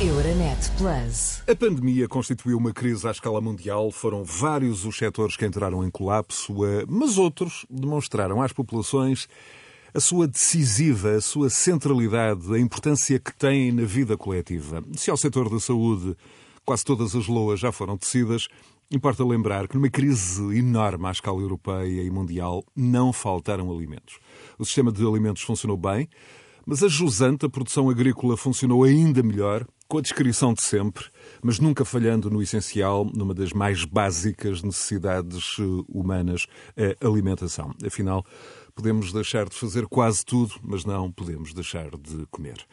Euronet Plus. A pandemia constituiu uma crise à escala mundial. Foram vários os setores que entraram em colapso, eh, mas outros demonstraram às populações a sua decisiva, a sua centralidade, a importância que têm na vida coletiva. Se ao setor da saúde quase todas as loas já foram tecidas, importa lembrar que numa crise enorme à escala europeia e mundial não faltaram alimentos. O sistema de alimentos funcionou bem, mas a jusante, a produção agrícola, funcionou ainda melhor, com a descrição de sempre, mas nunca falhando no essencial, numa das mais básicas necessidades eh, humanas, a alimentação. Afinal, podemos deixar de fazer quase tudo, mas não podemos deixar de comer.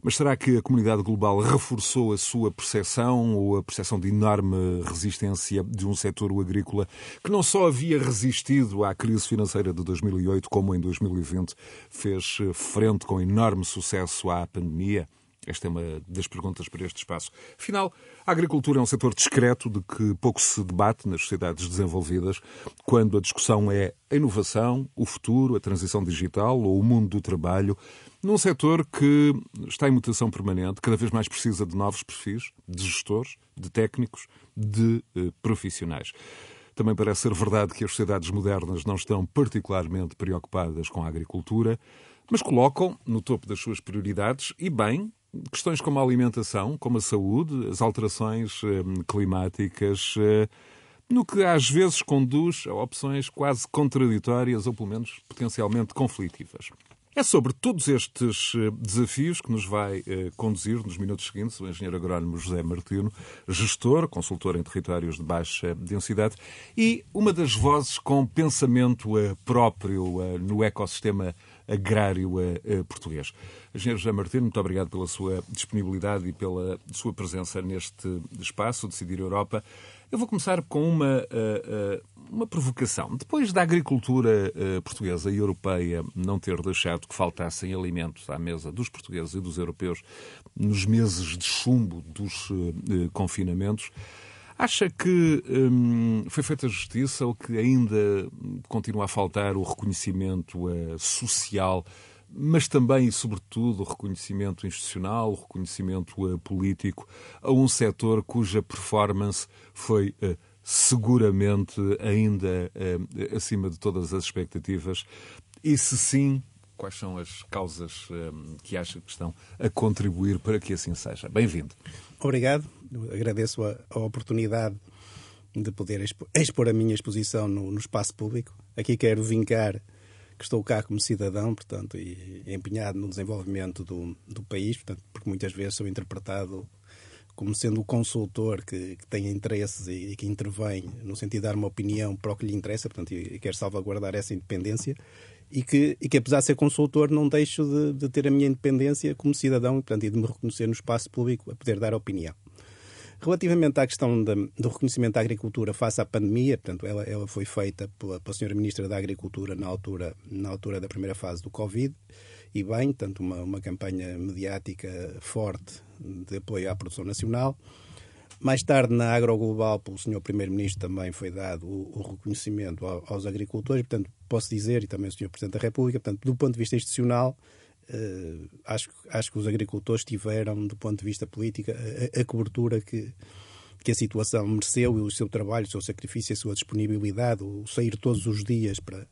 Mas será que a comunidade global reforçou a sua percepção ou a percepção de enorme resistência de um setor agrícola que não só havia resistido à crise financeira de 2008, como em 2020 fez frente com enorme sucesso à pandemia? Esta é uma das perguntas para este espaço. Afinal, a agricultura é um setor discreto de que pouco se debate nas sociedades desenvolvidas, quando a discussão é a inovação, o futuro, a transição digital ou o mundo do trabalho, num setor que está em mutação permanente, cada vez mais precisa de novos perfis, de gestores, de técnicos, de eh, profissionais. Também parece ser verdade que as sociedades modernas não estão particularmente preocupadas com a agricultura, mas colocam no topo das suas prioridades, e bem, questões como a alimentação, como a saúde, as alterações eh, climáticas, eh, no que às vezes conduz a opções quase contraditórias ou pelo menos potencialmente conflitivas. É sobre todos estes eh, desafios que nos vai eh, conduzir nos minutos seguintes o engenheiro agrónomo José Martino, gestor, consultor em territórios de baixa densidade e uma das vozes com pensamento eh, próprio no ecossistema agrário português. Engenheiro José Martino, muito obrigado pela sua disponibilidade e pela sua presença neste espaço, Decidir Europa. Eu vou começar com uma, uh, uh, uma provocação. Depois da agricultura uh, portuguesa e europeia não ter deixado que faltassem alimentos à mesa dos portugueses e dos europeus nos meses de chumbo dos confinamentos, acha que um, foi feita justiça ou que ainda continua a faltar o reconhecimento social mas também e sobretudo o reconhecimento institucional, o reconhecimento uh, político a um setor cuja performance foi uh, seguramente ainda uh, acima de todas as expectativas. E se sim, quais são as causas que acha que estão a contribuir para que assim seja? Bem-vindo. Obrigado. Agradeço a, a, oportunidade de poder expor a minha exposição no, no espaço público. Aqui quero vincar que estou cá como cidadão, portanto, e empenhado no desenvolvimento do, do país, portanto, porque muitas vezes sou interpretado como sendo o consultor que, que tem interesses e, e, que intervém no sentido de dar uma opinião para o que lhe interessa, portanto, e, e quer salvaguardar essa independência, e que, e que apesar de ser consultor, não deixo de, de ter a minha independência como cidadão portanto, e de me reconhecer no espaço público a poder dar opinião. Relativamente à questão do reconhecimento da agricultura face à pandemia, portanto, ela, ela foi feita pela, pela senhora Ministra da Agricultura na altura, na altura da primeira fase do Covid, e bem, tanto uma, uma campanha mediática forte de apoio à produção nacional. Mais tarde, na Agroglobal, pelo Sr. Primeiro-Ministro, também foi dado o, o reconhecimento aos agricultores. Portanto, posso dizer, e também o Sr. Presidente da República, portanto, do ponto de vista institucional, Uh, acho, acho que os agricultores tiveram, do ponto de vista político, a, a, cobertura que, que a situação mereceu e o seu trabalho, o seu sacrifício, a sua disponibilidade, o sair todos os dias para,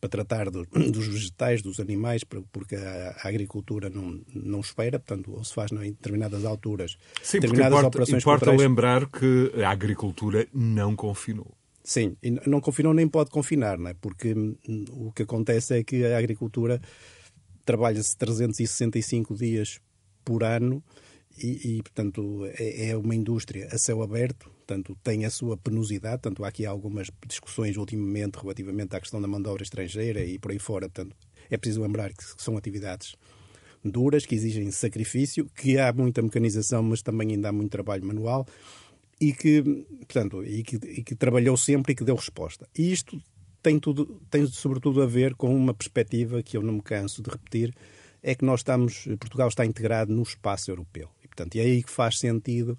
para tratar do, dos vegetais, dos animais, porque a, a, agricultura não, não espera, portanto, ou se faz em determinadas alturas. Sim, determinadas importa, operações importa culturais. lembrar que a agricultura não confinou. Sim, e não confinou nem pode confinar, não é? porque hum, o que acontece é que a agricultura trabalha-se 365 dias por ano e, e, portanto, é, é, uma indústria a céu aberto, portanto, tem a sua penosidade, portanto, há aqui algumas discussões ultimamente relativamente à questão da mão de obra estrangeira e por aí fora, portanto, é preciso lembrar que são atividades duras, que exigem sacrifício, que há muita mecanização, mas também ainda há muito trabalho manual e que, portanto, e que, e que trabalhou sempre e que deu resposta. E isto tem, tudo, tem sobretudo a ver com uma perspectiva que eu não me canso de repetir, é que nós estamos, Portugal está integrado no espaço europeu. E, portanto, é aí que faz sentido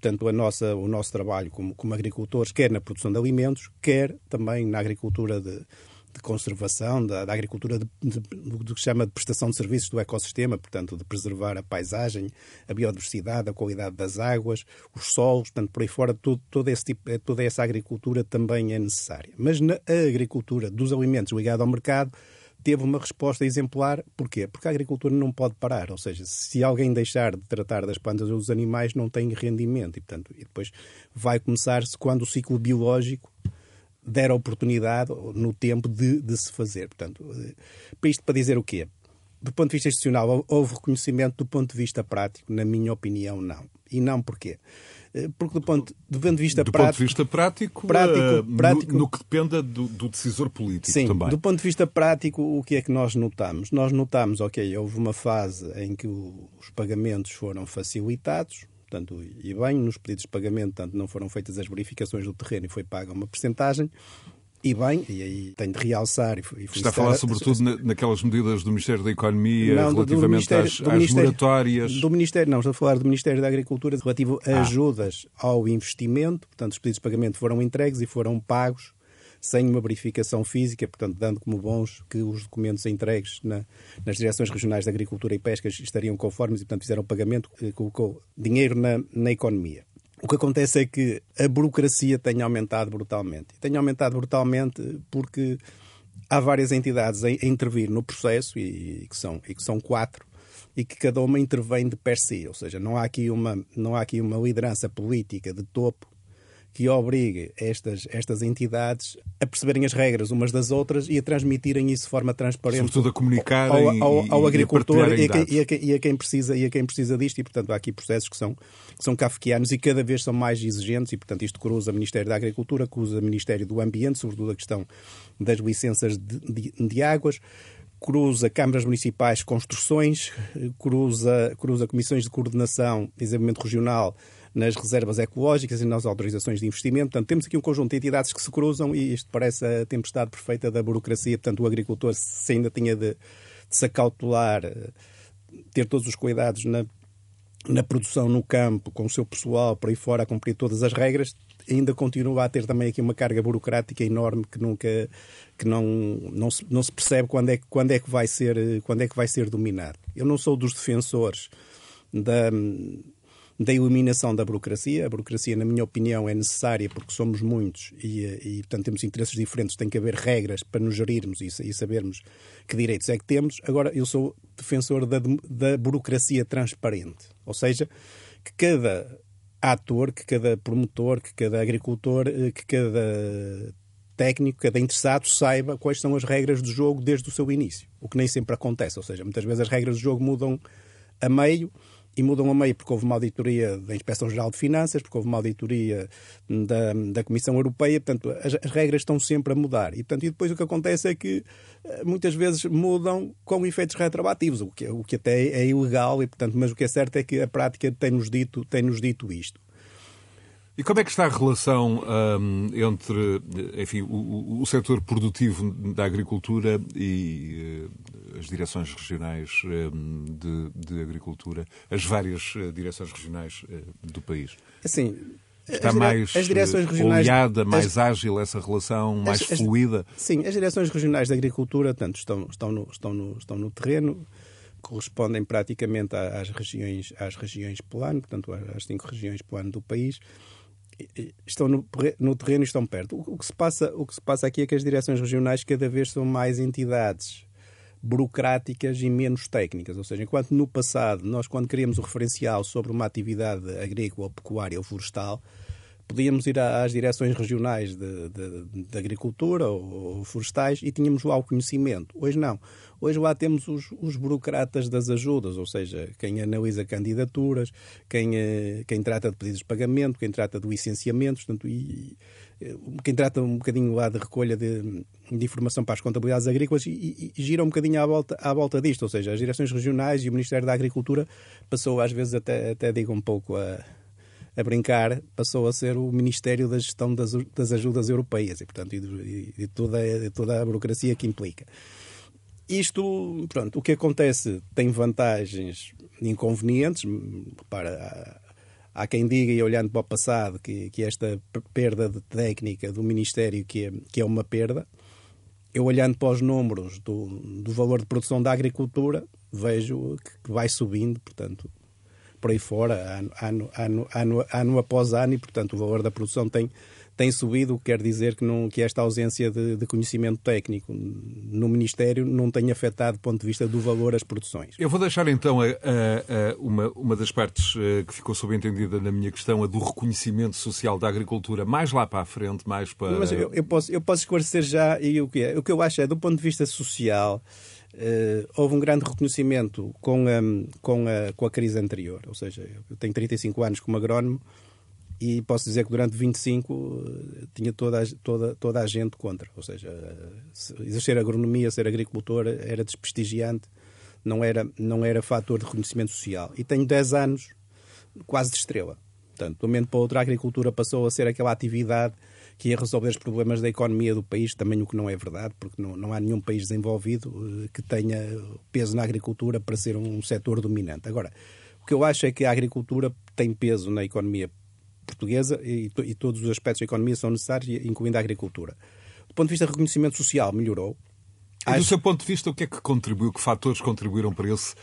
portanto, a nossa, o nosso trabalho como, como agricultores, quer na produção de alimentos, quer também na agricultura de, de conservação, da, da agricultura, de, de, do que se chama de prestação de serviços do ecossistema, portanto, de preservar a paisagem, a biodiversidade, a qualidade das águas, os solos, portanto, por aí fora, todo, esse tipo, toda essa agricultura também é necessária. Mas na agricultura dos alimentos ligada ao mercado, teve uma resposta exemplar. Porquê? Porque a agricultura não pode parar. Ou seja, se alguém deixar de tratar das plantas ou dos animais, não tem rendimento. E, portanto, e depois vai começar-se quando o ciclo biológico der a oportunidade no tempo de, de se fazer. Portanto, eh, para isto para dizer o quê? Do ponto de vista institucional, houve reconhecimento do ponto de vista prático? Na minha opinião, não. E não porquê? Eh, porque do ponto, do ponto de vista do prático... ponto de vista prático, prático, uh, prático no, no, que dependa do, do, decisor político sim, também. do ponto de vista prático, o que é que nós notamos? Nós notamos, ok, houve uma fase em que os pagamentos foram facilitados, portanto, e bem, nos pedidos de pagamento, tanto não foram feitas as verificações do terreno e foi paga uma percentagem, e bem, e aí tenho de realçar. E, e Está a falar sobretudo na, naquelas medidas do Ministério da Economia não, relativamente às, às moratórias. Do Ministério, não, estou a falar do Ministério da Agricultura relativo a ah. ajudas ao investimento. Portanto, os pedidos de pagamento foram entregues e foram pagos sem uma verificação física, portanto, dando como bons que os documentos entregues na, nas direções regionais de Agricultura e Pesca estariam conformes e, portanto, fizeram pagamento, eh, colocou dinheiro na, na economia. O que acontece é que a burocracia tem aumentado brutalmente. Tem aumentado brutalmente porque há várias entidades a, intervir no processo, e, que são, e que são quatro, e que cada uma intervém de per si. Ou seja, não há aqui uma, não há aqui uma liderança política de topo que obrigue estas, estas entidades a perceberem as regras umas das outras e a transmitirem isso de forma transparente. Sobretudo a comunicar ao, ao, ao, agricultor e, a, e, a, e, a, quem precisa, e a quem precisa disto. E, portanto, há aqui processos que são, que são kafkianos e cada vez são mais exigentes. E, portanto, isto cruza o Ministério da Agricultura, cruza o Ministério do Ambiente, sobretudo a questão das licenças de, de, de águas cruza câmaras municipais, construções, cruza, cruza comissões de coordenação, desenvolvimento regional, nas reservas ecológicas e nas autorizações de investimento. Portanto, temos aqui um conjunto de entidades que se cruzam e isto parece a tempestade perfeita da burocracia. Portanto, o agricultor, se ainda tinha de, de se acautelar, eh, ter todos os cuidados na, na produção no campo, com o seu pessoal, por aí fora, a cumprir todas as regras, ainda continua a ter também aqui uma carga burocrática enorme que nunca que não, não, se, não se percebe quando é, quando, é que vai ser, quando é que vai ser dominado. Eu não sou dos defensores da da eliminação da burocracia. A burocracia, na minha opinião, é necessária porque somos muitos e, e portanto, temos interesses diferentes. Tem que haver regras para nos gerirmos e, e sabermos que direitos é que temos. Agora, eu sou defensor da, da burocracia transparente, ou seja, que cada ator, que cada promotor, que cada agricultor, eh, que cada técnico, cada interessado saiba quais são as regras do jogo desde o seu início. O que nem sempre acontece, ou seja, muitas vezes as regras do jogo mudam a meio e mudam a meio porque houve uma auditoria da Inspeção Geral de Finanças, porque houve uma auditoria da, da Comissão Europeia, portanto, as, as, regras estão sempre a mudar. E, portanto, e depois o que acontece é que eh, muitas vezes mudam com efeitos retroativos, o que, o que até é ilegal, e, portanto, mas o que é certo é que a prática tem-nos dito, tem-nos dito isto. E como é que está a relação um, entre enfim, o, o, setor produtivo da agricultura e uh, as direções regionais um, de, de, agricultura, as várias uh, direções regionais uh, do país? Assim, Está mais as direções regionais, oleada, mais as, ágil essa relação, mais as, fluida? Sim, as direções regionais de agricultura tanto estão, estão, no, estão, no, estão no terreno, correspondem praticamente às regiões, às regiões plano, portanto às cinco regiões plano do país estão no, no, terreno e estão perto. O, o, que se passa, o que se passa aqui é que as direções regionais cada vez são mais entidades burocráticas e menos técnicas. Ou seja, enquanto no passado nós, quando queríamos o referencial sobre uma atividade agrícola, pecuária ou florestal, podíamos ir às direções regionais de, de, de agricultura ou, florestais e tínhamos lá o conhecimento. Hoje não. Hoje lá temos os, os, burocratas das ajudas, ou seja, quem analisa candidaturas, quem, eh, quem trata de pedidos de pagamento, quem trata do licenciamento, portanto, e, eh, quem trata um bocadinho lá de recolha de, de informação para as contabilidades agrícolas e, e, e, gira um bocadinho à volta, à volta disto, ou seja, as direções regionais e o Ministério da Agricultura passou às vezes até, até digo um pouco a a brincar, passou a ser o Ministério da Gestão das, das Ajudas Europeias e, portanto, e, e toda, toda a burocracia que implica. Isto, pronto, o que acontece tem vantagens inconvenientes. Para, há quem diga, e olhando para o passado, que, que esta perda de técnica do Ministério que é, que é uma perda. eu olhando para os números do, do valor de produção da agricultura, vejo que vai subindo, portanto, por aí fora, ano, ano, ano, ano, ano após ano, e, portanto, o valor da produção tem, tem subido, o que quer dizer que, não, que esta ausência de, de, conhecimento técnico no Ministério não tem afetado do ponto de vista do valor às produções. Eu vou deixar então a, a, a uma, uma das partes eh, que ficou subentendida na minha questão, a do reconhecimento social da agricultura, mais lá para a frente, mais para... Mas eu, eu posso, eu posso esclarecer já e o que é. O que eu acho é, do ponto de vista social, houve um grande reconhecimento com a, com, a, com a crise anterior. Ou seja, eu tenho 35 anos como agrónomo e posso dizer que durante 25 uh, tinha toda a, toda, toda a gente contra. Ou seja, uh, exercer agronomia, ser agricultor era desprestigiante, não era, não era fator de reconhecimento social. E tenho 10 anos quase de estrela. Portanto, de um momento para outro, a agricultura passou a ser aquela atividade que ia resolver os problemas da economia do país, também o que não é verdade, porque não, não há nenhum país desenvolvido eh, que tenha peso na agricultura para ser um setor dominante. Agora, o que eu acho é que a agricultura tem peso na economia portuguesa e, e todos os aspectos da economia são necessários, incluindo a agricultura. Do ponto de vista de reconhecimento social, melhorou. E do seu ponto de vista, o que é que contribuiu, que fatores contribuíram para esse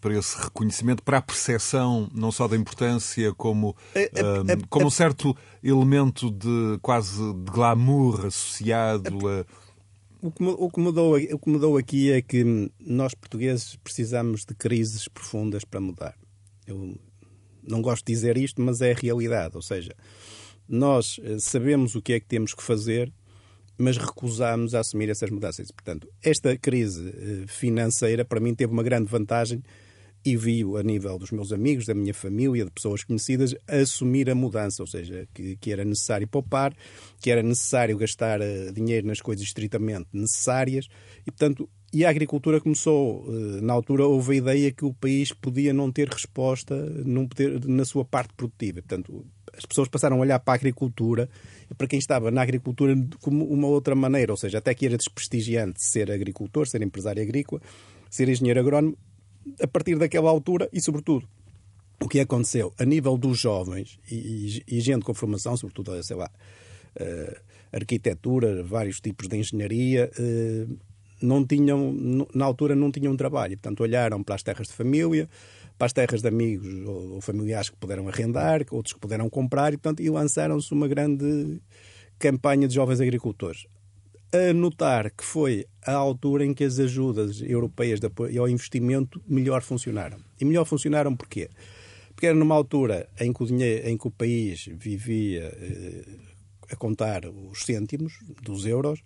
para esse reconhecimento, para a percepção não só da importância, como, uh, como um certo elemento de quase de glamour associado a. O que, o, que mudou, o que mudou aqui é que nós portugueses precisamos de crises profundas para mudar. Eu não gosto de dizer isto, mas é a realidade. Ou seja, nós eh, sabemos o que é que temos que fazer, mas recusamos a assumir essas mudanças. Portanto, esta crise eh, financeira, para mim, teve uma grande vantagem e vi-o a nível dos meus amigos, da minha família, de pessoas conhecidas, assumir a mudança, ou seja, que, que era necessário poupar, que era necessário gastar uh, dinheiro nas coisas estritamente necessárias e, portanto, e a agricultura começou, uh, na altura houve a ideia que o país podia não ter resposta na sua parte produtiva. Portanto, as pessoas passaram a olhar para a agricultura e para quem estava na agricultura como uma outra maneira, ou seja, até que era desprestigiante ser agricultor, ser empresário agrícola, ser engenheiro agrónomo, a partir daquela altura e, sobretudo, o que aconteceu a nível dos jovens e, e, e gente com formação, sobretudo, sei lá, uh, arquitetura, vários tipos de engenharia, uh, não tinham, na altura não tinham trabalho. Portanto, olharam para as terras de família, para as terras de amigos ou, ou familiares que puderam arrendar, outros que puderam comprar, e, portanto, e lançaram-se uma grande campanha de jovens agricultores. A notar que foi a altura em que as ajudas europeias apoio ao investimento melhor funcionaram. E melhor funcionaram porquê? Porque era numa altura em que o, dinheiro, em que o país vivia eh, a contar os cêntimos dos euros,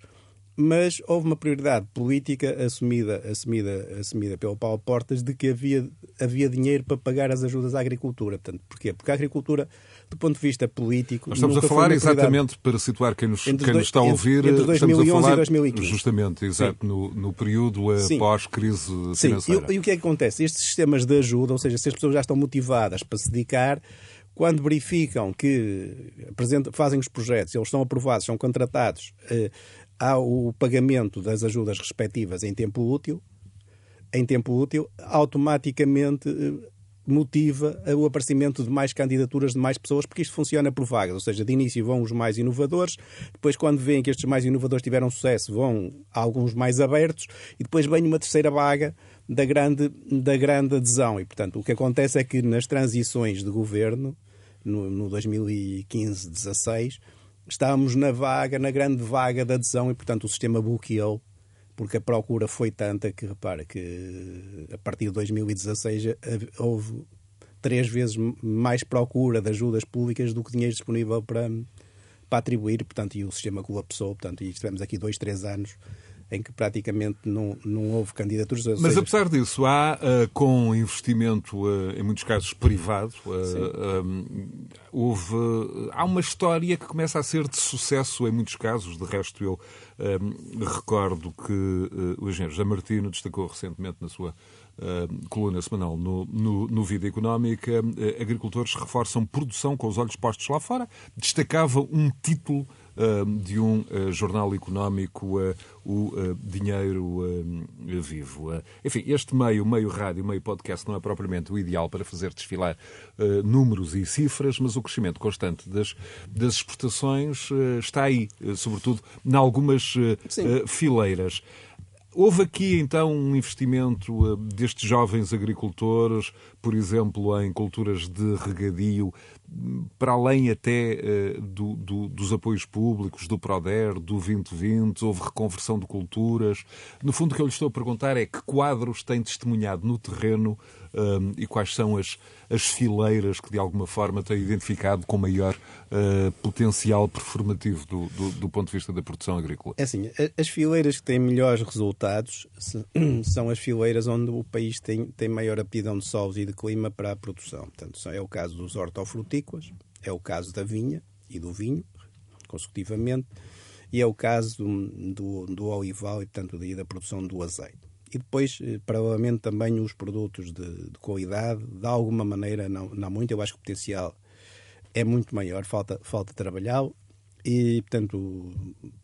mas houve uma prioridade política assumida, assumida, assumida pelo Paulo Portas de que havia, havia dinheiro para pagar as ajudas à agricultura. Portanto, porquê? Porque a agricultura, do ponto de vista político. Nós estamos a falar exatamente para situar quem nos, quem nos está a ouvir. Entre 2011 falar, e 2015. Justamente, exato, no, no, período pós-crise financeira. Sim, e, e o que é que acontece? Estes sistemas de ajuda, ou seja, se as pessoas já estão motivadas para se dedicar quando verificam que fazem os projetos, eles estão aprovados, são contratados, eh, há o pagamento das ajudas respectivas em tempo útil, em tempo útil, automaticamente eh, motiva o aparecimento de mais candidaturas de mais pessoas, porque isto funciona por vagas, ou seja, de início vão os mais inovadores, depois quando veem que estes mais inovadores tiveram sucesso, vão alguns mais abertos, e depois vem uma terceira vaga da grande, da grande adesão. E, portanto, o que acontece é que nas transições de governo, no, no 2015-16, estávamos na vaga, na grande vaga da adesão e, portanto, o sistema bloqueou, porque a procura foi tanta que, repara, que a partir de 2016 houve três vezes mais procura de ajudas públicas do que dinheiro disponível para, para atribuir, portanto, e o sistema colapsou, portanto, e estivemos aqui dois, três anos em que praticamente não, não houve candidaturas. Mas seja... apesar disso, há uh, com investimento, uh, em muitos casos privado, uh, um, houve, há uma história que começa a ser de sucesso em muitos casos. De resto, eu um, recordo que o engenheiro José Martino destacou recentemente na sua Uh, coluna semanal no, no, no Vida Económica, uh, agricultores reforçam produção com os olhos postos lá fora. Destacava um título de um jornal económico, o Dinheiro Vivo. Enfim, este meio, meio rádio, meio podcast, não é propriamente o ideal para fazer desfilar números e cifras, mas o crescimento constante das, das exportações está aí, sobretudo em algumas fileiras. Houve aqui então um investimento destes jovens agricultores, por exemplo, em culturas de regadio, para além até uh, do, do, dos apoios públicos, do PRODER, do 2020, houve reconversão de culturas. No fundo, o que eu lhe estou a perguntar é que quadros tem testemunhado no terreno um, e quais são as, as fileiras que, de alguma forma, tem identificado com maior uh, potencial performativo do, do, do, ponto de vista da produção agrícola? É assim, as fileiras que têm melhores resultados são as fileiras onde o país tem, tem maior aptidão de solos e de clima para a produção. Portanto, é o caso dos hortofrutícolas, é o caso da vinha e do vinho, consecutivamente, e é o caso do, do, do olival e, portanto, da produção do azeite. E depois, eh, paralelamente, também os produtos de, de qualidade, de alguma maneira, não, não muito, eu acho que o potencial é muito maior, falta, falta trabalhá-lo. E, portanto, o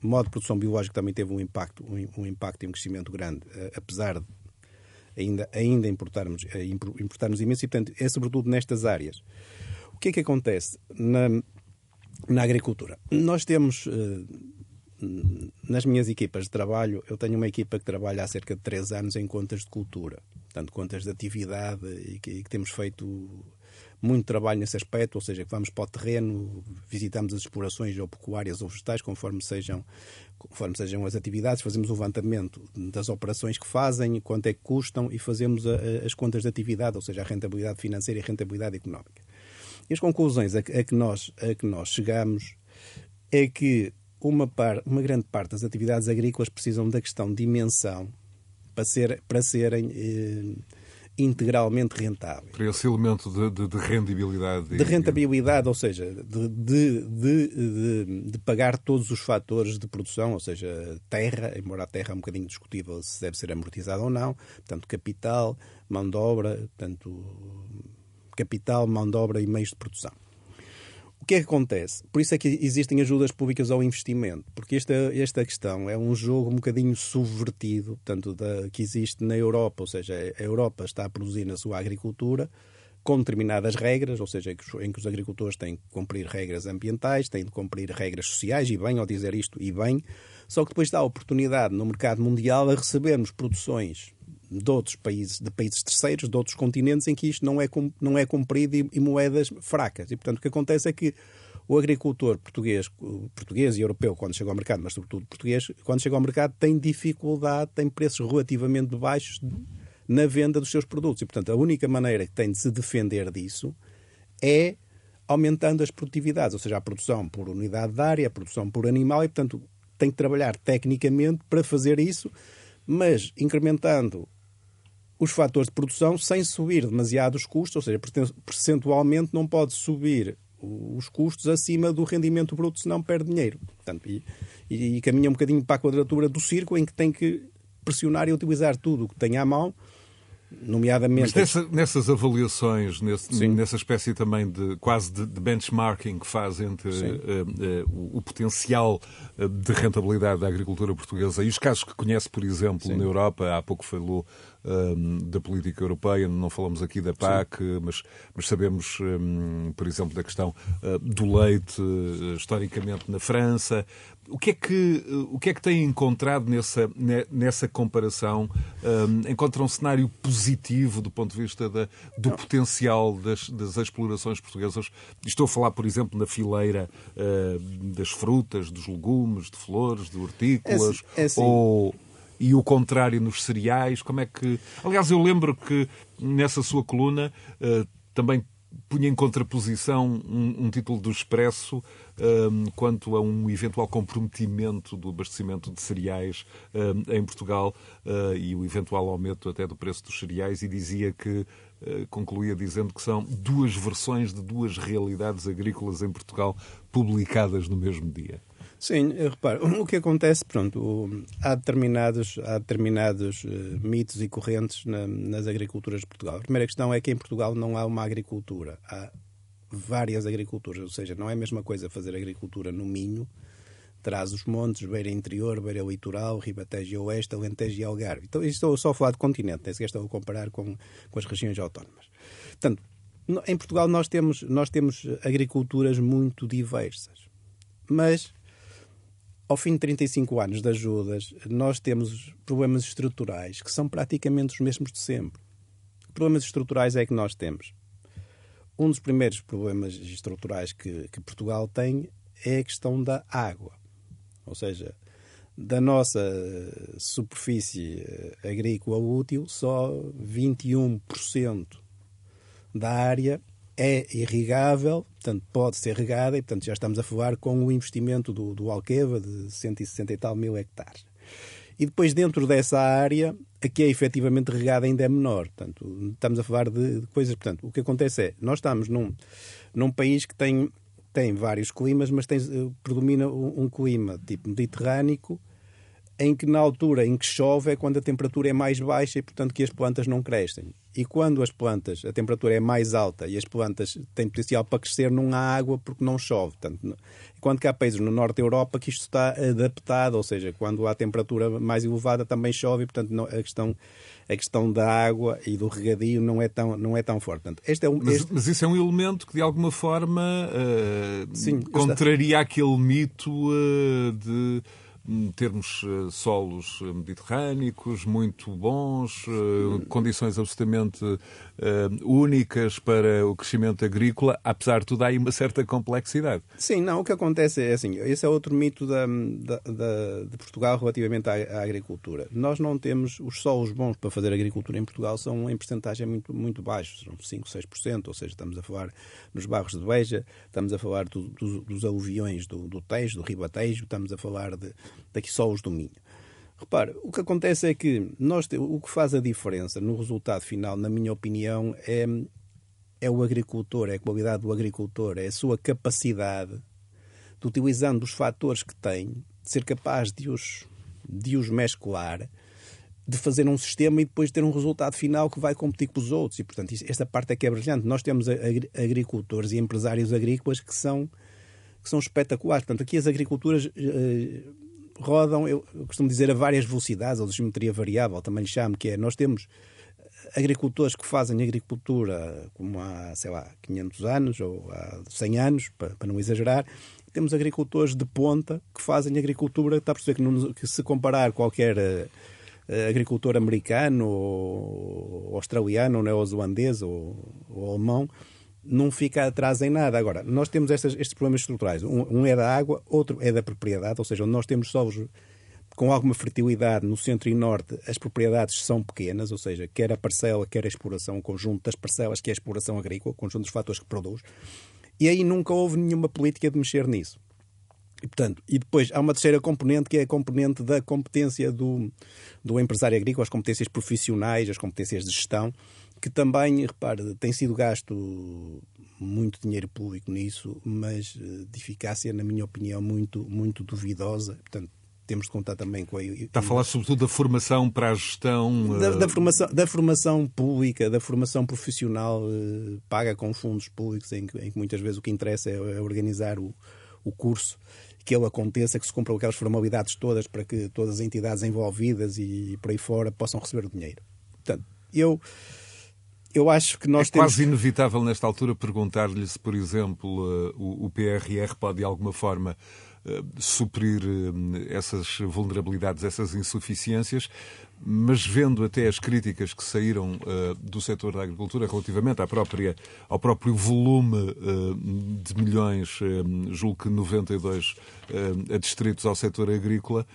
modo de produção biológica também teve um impacto, um, um impacto e um crescimento grande, eh, apesar de ainda, ainda importarmos, eh, importarmos imenso, e, portanto, é sobretudo nestas áreas. O que é que acontece na, na agricultura? Nós temos nas minhas equipas de trabalho, eu tenho uma equipa que trabalha há cerca de três anos em contas de cultura, portanto, contas de atividade, e que, e que, temos feito muito trabalho nesse aspecto, ou seja, que vamos para o terreno, visitamos as explorações ou pecuárias ou vegetais, conforme sejam, conforme sejam as atividades, fazemos o levantamento das operações que fazem, quanto é que custam e fazemos a, a, as contas de atividade, ou seja, a rentabilidade financeira e a rentabilidade económica. E as conclusões a a que nós, a que nós chegamos é que uma, par, uma grande parte das atividades agrícolas precisam da questão de dimensão para, ser, para serem eh, integralmente rentáveis. Para esse elemento de, de, de rendibilidade. De rentabilidade, ou seja, de, de, de, pagar todos os fatores de produção, ou seja, terra, embora a terra é um bocadinho discutível se deve ser amortizada ou não, portanto, capital, mão de obra, portanto, capital, mão de obra e meios de produção. O que é que acontece? Por isso é que existem ajudas públicas ao investimento, porque esta, esta questão é um jogo um bocadinho subvertido, tanto da, que existe na Europa, ou seja, a Europa está a produzir na sua agricultura com determinadas regras, ou seja, em que os agricultores têm que cumprir regras ambientais, têm de cumprir regras sociais, e bem, ao dizer isto, e bem, só que depois dá a oportunidade no mercado mundial a recebermos produções de outros países, de países terceiros, de outros continentes, em que isto não é, não é cumprido e, e moedas fracas. E, portanto, o que acontece é que o agricultor português, português e europeu, quando chega ao mercado, mas sobretudo português, quando chega ao mercado, tem dificuldade, tem preços relativamente baixos na venda dos seus produtos. E, portanto, a única maneira que tem de se defender disso é aumentando as produtividades, ou seja, a produção por unidade de área, a produção por animal, e, portanto, tem que trabalhar tecnicamente para fazer isso, mas incrementando os fatores de produção sem subir demasiado os custos, ou seja, percentualmente não pode subir os custos acima do rendimento bruto, senão perde dinheiro. Portanto, e, e, caminha um bocadinho para a quadratura do círculo em que tem que pressionar e utilizar tudo o que tem à mão nomeadamente. Mas nessa, nessas avaliações, nesse, nessa espécie também de quase de, de benchmarking que faz entre uh, uh, o, o, potencial eh, de rentabilidade da agricultura portuguesa e os casos que conhece, por exemplo, Sim. na Europa, há pouco falou um, da política europeia, não falamos aqui da PAC, mas, mas, sabemos, um, por exemplo, da questão uh, do leite, historicamente na França. O que é que, o que, é que tem encontrado nessa, nessa comparação? Um, encontra um cenário positivo do ponto de vista da, do potencial das, das, explorações portuguesas? Estou a falar, por exemplo, na fileira uh, das frutas, dos legumes, de flores, de hortícolas, é, é assim. ou e o contrário nos cereais? Como é que. Aliás, eu lembro que nessa sua coluna uh, também punha em contraposição um, um título do Expresso um, quanto a um eventual comprometimento do abastecimento de cereais um, em Portugal uh, e o eventual aumento até do preço dos cereais e dizia que concluía dizendo que são duas versões de duas realidades agrícolas em Portugal publicadas no mesmo dia. Sim, reparo, o que acontece, pronto, há determinados, há determinados uh, mitos e correntes na, nas agriculturas de Portugal. A primeira questão é que em Portugal não há uma agricultura, há várias agriculturas, ou seja, não é a mesma coisa fazer agricultura no Minho traz os montes, beira interior, beira litoral, Ribatejo Oeste, Alentejo e Algarve. Então, estou só a falar de continente, nem sequer estou a comparar com, com as regiões autónomas. Portanto, em Portugal nós temos, nós temos agriculturas muito diversas, mas ao fim de 35 anos de ajudas, nós temos problemas estruturais que são praticamente os mesmos de sempre. Problemas estruturais é que nós temos. Um dos primeiros problemas estruturais que, que Portugal tem é a questão da água. Ou seja, da nossa superfície agrícola útil, só 21% da área é irrigável, portanto pode ser regada e portanto já estamos a falar com o investimento do, do Alqueva de 160 e tal mil hectares. E depois dentro dessa área, a que é efetivamente regada ainda é menor. Portanto, estamos a falar de, de coisas. Portanto, o que acontece é, nós estamos num, num país que tem tem vários climas, mas tem, eh, predomina um, um clima tipo mediterrâneo, em que na altura em que chove é quando a temperatura é mais baixa e, portanto, que as plantas não crescem. E quando as plantas, a temperatura é mais alta e as plantas têm potencial para crescer, não há água porque não chove. Portanto, quando que há países no norte da Europa que isto está adaptado, ou seja, quando há temperatura mais elevada também chove e, portanto, não, a questão a questão da água e do regadio não é tão, não é tão forte. Portanto, este é um, mas, este... mas, isso é um elemento que, de alguma forma, uh, Sim, contraria está... aquele mito uh, de termos uh, solos mediterrânicos muito bons, uh, condições absolutamente únicas para o crescimento agrícola, apesar de tudo, há aí uma certa complexidade. Sim, não, o que acontece é assim, esse é outro mito da, da, da, de Portugal relativamente à, à, agricultura. Nós não temos, os solos bons para fazer agricultura em Portugal são em porcentagem muito, muito baixos, são 5, 6%, ou seja, estamos a falar nos barros de Beja, estamos a falar do, do, dos aluviões do, do Tejo, do Ribatejo, estamos a falar de, daqui só os do Minho. Repare, o que acontece é que nós, o que faz a diferença no resultado final, na minha opinião, é, é o agricultor, é a qualidade do agricultor, é a sua capacidade de, utilizando os fatores que tem, de ser capaz de os, de os mesclar, de fazer um sistema e depois ter um resultado final que vai competir com os outros. E, portanto, esta parte é que é brilhante. Nós temos agricultores e empresários agrícolas que são, que são espetaculares. Portanto, aqui as agriculturas. Uh, rodam, eu, costumo dizer, a várias velocidades, ou de geometria variável, também lhe chamo, que é, nós temos agricultores que fazem agricultura como há, sei lá, 500 anos ou há 100 anos, para, para não exagerar, temos agricultores de ponta que fazem agricultura, está a perceber que, não, que se comparar qualquer uh, agricultor americano ou australiano ou neozelandês ou, ou alemão, não fica atrás em nada. Agora, nós temos estas, estes problemas estruturais. Um, um, é da água, outro é da propriedade, ou seja, nós temos solos com alguma fertilidade no centro e norte, as propriedades são pequenas, ou seja, quer a parcela, quer a exploração, o conjunto das parcelas, que a exploração agrícola, o conjunto dos fatores que produz. E aí nunca houve nenhuma política de mexer nisso. E, portanto, e depois há uma terceira componente que é a componente da competência do, do empresário agrícola, as competências profissionais, as competências de gestão, que também, repare, tem sido gasto muito dinheiro público nisso, mas eh, de eficácia, na minha opinião, muito, muito duvidosa. Portanto, temos de contar também com a... Está a falar sobretudo da formação para a gestão... Da, da, eh, formação, da formação pública, da formação profissional eh, paga com fundos públicos, em que, em que, muitas vezes o que interessa é, é organizar o, o curso, que ele aconteça, que se cumpram aquelas formalidades todas para que todas as entidades envolvidas e por aí fora possam receber o dinheiro. Portanto, eu eu acho que nós é temos... quase inevitável nesta altura perguntar-lhe se, por exemplo, eh, o PRR pode de alguma forma eh, suprir eh, essas vulnerabilidades, essas insuficiências, mas vendo até as críticas que saíram uh, do setor da agricultura relativamente à própria, ao próprio volume uh, de milhões, julgo que 92 uh, distritos ao setor agrícola,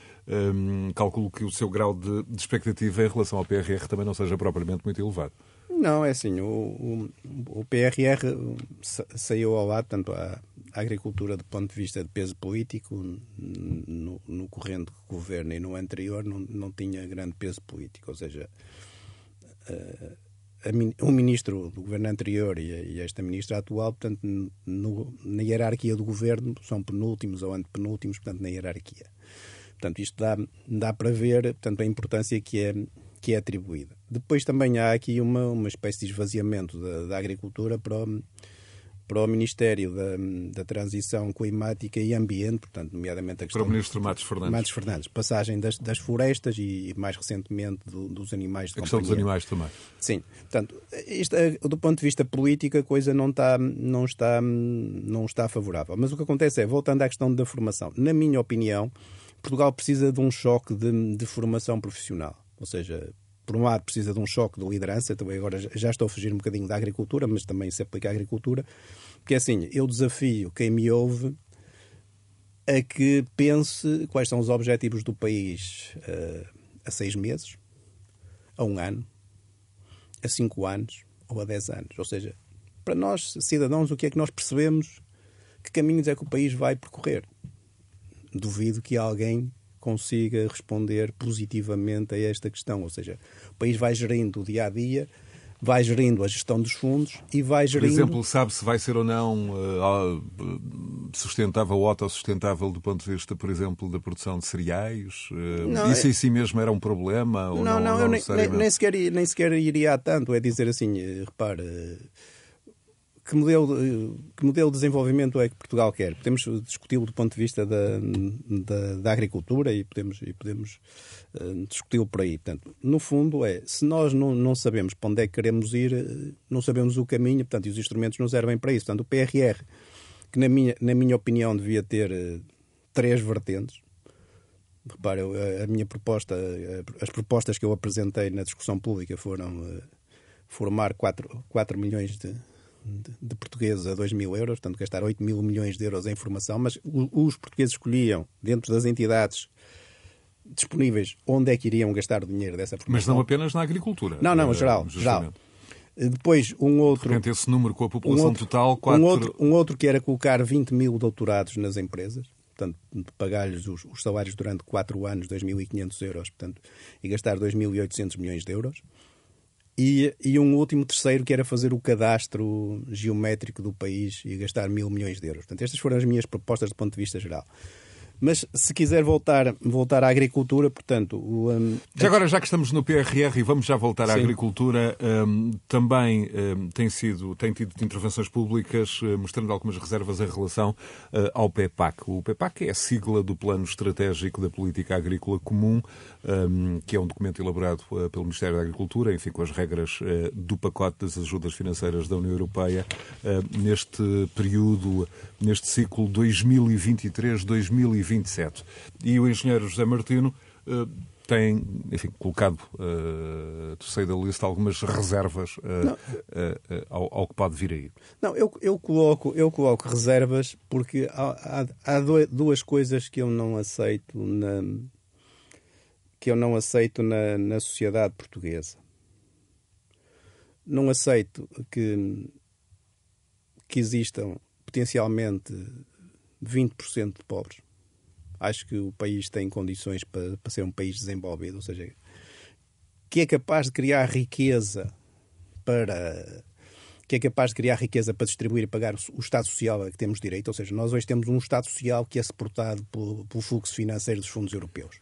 calculo que o seu grau de, de expectativa em relação ao PRR também não seja propriamente muito elevado. Não, é assim, o, o, o PRR saiu ao lado, tanto a, a, agricultura do ponto de vista de peso político, no, no corrente governo e no anterior não, não tinha grande peso político, ou seja, o ministro do governo anterior e, e esta ministra atual, portanto, no, na hierarquia do governo são penúltimos ou antepenúltimos, portanto, na hierarquia. Portanto, isto dá, dá para ver portanto, a importância que é que é atribuída. Depois também há aqui uma, uma espécie de esvaziamento da, da agricultura para, para o Ministério da, da Transição Climática e Ambiente, portanto, nomeadamente a questão... Para o Ministro Matos Fernandes. Matos Fernandes. Passagem das, das florestas e, mais recentemente, do, dos animais de A questão companhia. dos animais também. Sim. Portanto, isto, eh, do ponto de vista político, a coisa não está, não, está, não está favorável. Mas o que acontece é, voltando à questão da formação, na minha opinião, Portugal precisa de um choque de, de formação profissional. Ou seja, por um lado, precisa de um choque de liderança. Também agora já estou a fugir um bocadinho da agricultura, mas também se aplica à agricultura. Porque assim, eu desafio quem me ouve a que pense quais são os objetivos do país uh, a seis meses, a um ano, a cinco anos ou a dez anos. Ou seja, para nós, cidadãos, o que é que nós percebemos? Que caminhos é que o país vai percorrer? Duvido que alguém consiga responder positivamente a esta questão. Ou seja, o país vai gerindo o dia a dia, vai gerindo a gestão dos fundos e vai gerindo. Por exemplo, sabe se vai ser ou não uh, sustentável ou autossustentável do ponto de vista, por exemplo, da produção de cereais? Uh, não, isso é... em si mesmo era um problema? Ou não, não, não, eu nem, nem, sequer, nem sequer iria a tanto. É dizer assim, repare que modelo, que modelo de desenvolvimento é que Portugal quer? Podemos discuti-lo do ponto de vista da, da, da agricultura e podemos, e podemos uh, discuti-lo por aí. Portanto, no fundo, é se nós não, não sabemos para onde é que queremos ir, eh, não sabemos o caminho, portanto, e os instrumentos não servem para isso. Portanto, o PRR, que na minha, na minha opinião devia ter três vertentes, Repare, a minha proposta, as propostas que eu apresentei na discussão pública foram formar 4, 4 milhões de, de, portugueses a 2 mil euros, portanto gastar 8 mil milhões de euros em formação, mas os portugueses escolhiam, dentro das entidades disponíveis, onde é que iriam gastar o dinheiro dessa formação. Mas não apenas na agricultura. Não, não, geral. geral. Depois, um outro. Portanto, esse número com a população um outro, total. Quatro... Um, outro, um outro que era colocar 20 mil doutorados nas empresas, portanto, pagar-lhes os, os, salários durante 4 anos, 2.500 euros, portanto, e gastar 2.800 milhões de euros. E, e, um último terceiro que era fazer o cadastro geométrico do país e gastar mil milhões de euros. Portanto, estas foram as minhas propostas do ponto de vista geral. Mas se quiser voltar, voltar à agricultura, portanto. O, um, já agora, já que estamos no PRR e vamos já voltar à Sim. agricultura, um, também um, tem, sido, tem tido intervenções públicas uh, mostrando algumas reservas em relação uh, ao PEPAC. O PEPAC é a sigla do Plano Estratégico da Política Agrícola Comum, hum, que é um documento elaborado uh, pelo Ministério da Agricultura, enfim, com as regras do pacote das ajudas financeiras da União Europeia, neste período, neste ciclo 2023-2024. 27. E o engenheiro José Martino uh, tem, enfim, colocado uh, terceiro da lista algumas reservas uh, uh, ao, ao, que pode vir aí. Não, eu, eu, coloco, eu coloco reservas porque há, há, há duas coisas que eu não aceito na, que eu não aceito na, na sociedade portuguesa. Não aceito que, que existam potencialmente 20% de pobres acho que o país tem condições para, para ser um país desenvolvido, ou seja, que é capaz de criar riqueza para que é capaz de criar riqueza para distribuir e pagar o Estado Social a que temos direito. Ou seja, nós hoje temos um Estado Social que é suportado pelo, pelo fluxo financeiro dos fundos europeus.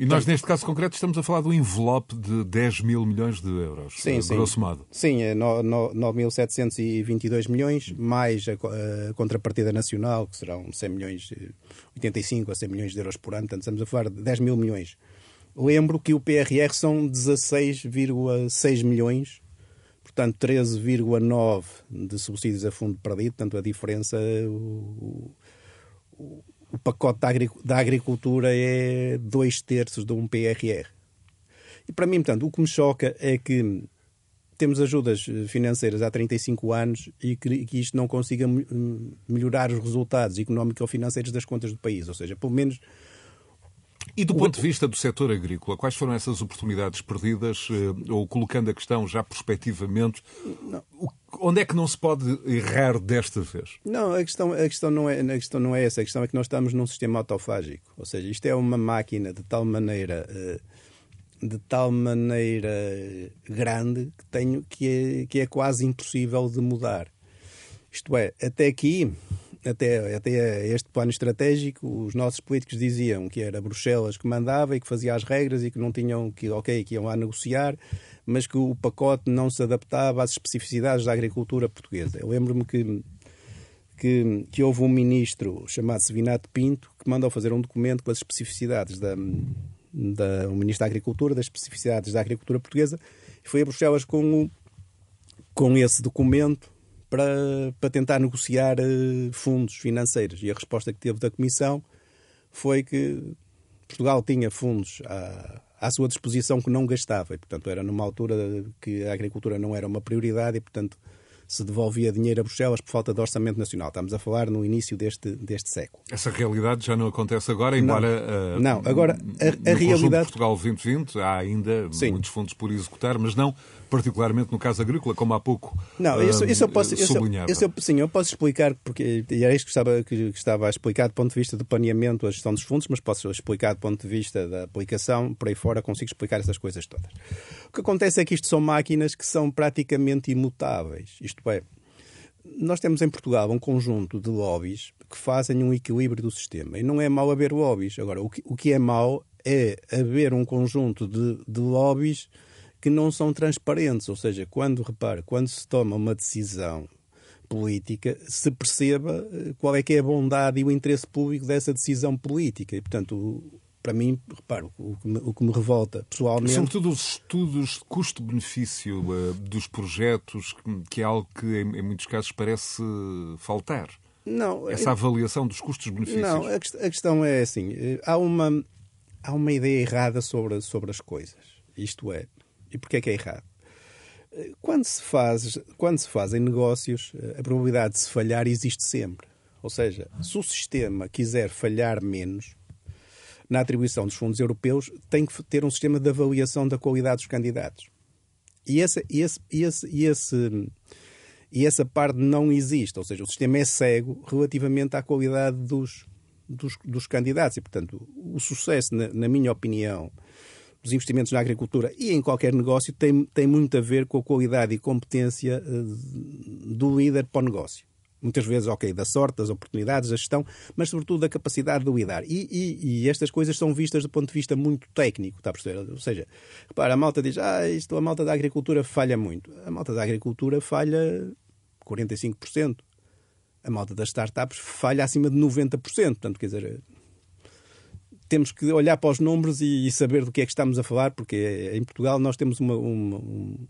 E nós, neste caso concreto, estamos a falar do envelope de 10 mil milhões de euros, sim, eh, sim. grosso modo. Sim, é 9.722 milhões, mais a, contrapartida nacional, que serão 100 milhões, 85 a 100 milhões de euros por ano, portanto estamos a falar de 10 mil milhões. Lembro que o PRR são 16,6 milhões, portanto 13,9 de subsídios a fundo perdido, portanto a diferença, o, o pacote da agricultura é dois terços de um PRR. E para mim, portanto, o que me choca é que temos ajudas financeiras há 35 anos e que, isto não consiga melhorar os resultados económico-financeiros das contas do país. Ou seja, pelo menos e do ponto de vista do setor agrícola, quais foram essas oportunidades perdidas? Eh, ou colocando a questão já prospectivamente, não. onde é que não se pode errar desta vez? Não, a questão, a, questão não é, a questão não é essa. A questão é que nós estamos num sistema autofágico. Ou seja, isto é uma máquina de tal maneira. Eh, de tal maneira grande que, tenho, que, é, que é quase impossível de mudar. Isto é, até aqui até, até este plano estratégico, os nossos políticos diziam que era Bruxelas que mandava e que fazia as regras e que não tinham, que ok, que iam lá negociar, mas que o pacote não se adaptava às especificidades da agricultura portuguesa. Eu lembro-me que que, que houve um ministro chamado Sevinato Pinto que mandou fazer um documento com as especificidades da, da o ministro da Agricultura, das especificidades da agricultura portuguesa, e foi a Bruxelas com, o, com esse documento para, para tentar negociar uh, fundos financeiros. E a resposta que teve da Comissão foi que Portugal tinha fundos à, à sua disposição que não gastava. E, portanto, era numa altura que a agricultura não era uma prioridade e, portanto, se devolvia dinheiro a Bruxelas por falta de orçamento nacional. Estamos a falar no início deste, deste século. Essa realidade já não acontece agora, embora. Não, uh, não. agora a, a realidade. Portugal 2020 há ainda Sim. muitos fundos por executar, mas não particularmente no caso agrícola, como há pouco Não, isso, isso eu posso, isso, isso sim, eu posso explicar, porque e era isto que estava, que estava a explicar do ponto de vista do planeamento, a gestão dos fundos, mas posso explicar do ponto de vista da aplicação, por aí fora consigo explicar essas coisas todas. O que acontece é que isto são máquinas que são praticamente imutáveis. Isto é, nós temos em Portugal um conjunto de lobbies que fazem um equilíbrio do sistema. E não é mau haver lobbies. Agora, o que, o que é mau é haver um conjunto de, de lobbies que não são transparentes. Ou seja, quando, repare, quando se toma uma decisão política, se perceba eh, qual é que é a bondade e o interesse público dessa decisão política. E, portanto, para mim, reparo, o que me, o que me revolta pessoalmente. Sobretudo os estudos de custo-benefício uh, dos projetos, que é algo que em, em, muitos casos parece faltar. Não, Essa avaliação dos custos-benefícios. Não, a, a, questão é assim: eh, há uma, há uma ideia errada sobre, sobre as coisas. Isto é, e porquê é que é errado? Quando se, faz, quando se fazem negócios, a probabilidade de se falhar existe sempre. Ou seja, se o sistema quiser falhar menos na atribuição dos fundos europeus, tem que ter um sistema de avaliação da qualidade dos candidatos. E, esse, esse, esse, esse, e essa parte não existe. Ou seja, o sistema é cego relativamente à qualidade dos, dos, dos candidatos. E, portanto, o sucesso, na, na minha opinião, dos investimentos na agricultura e em qualquer negócio tem, tem muito a ver com a qualidade e competência uh, do líder para o negócio. Muitas vezes, ok, da sorte, das oportunidades, da gestão, mas sobretudo da capacidade de lidar. E, e, e, estas coisas são vistas do ponto de vista muito técnico, está a perceber? Ou seja, repara, a malta diz, ah, isto, a malta da agricultura falha muito. A malta da agricultura falha 45%. A malta das startups falha acima de 90%. Portanto, quer dizer, temos que olhar para os números e, e, saber do que é que estamos a falar, porque em Portugal nós temos uma, uma, um,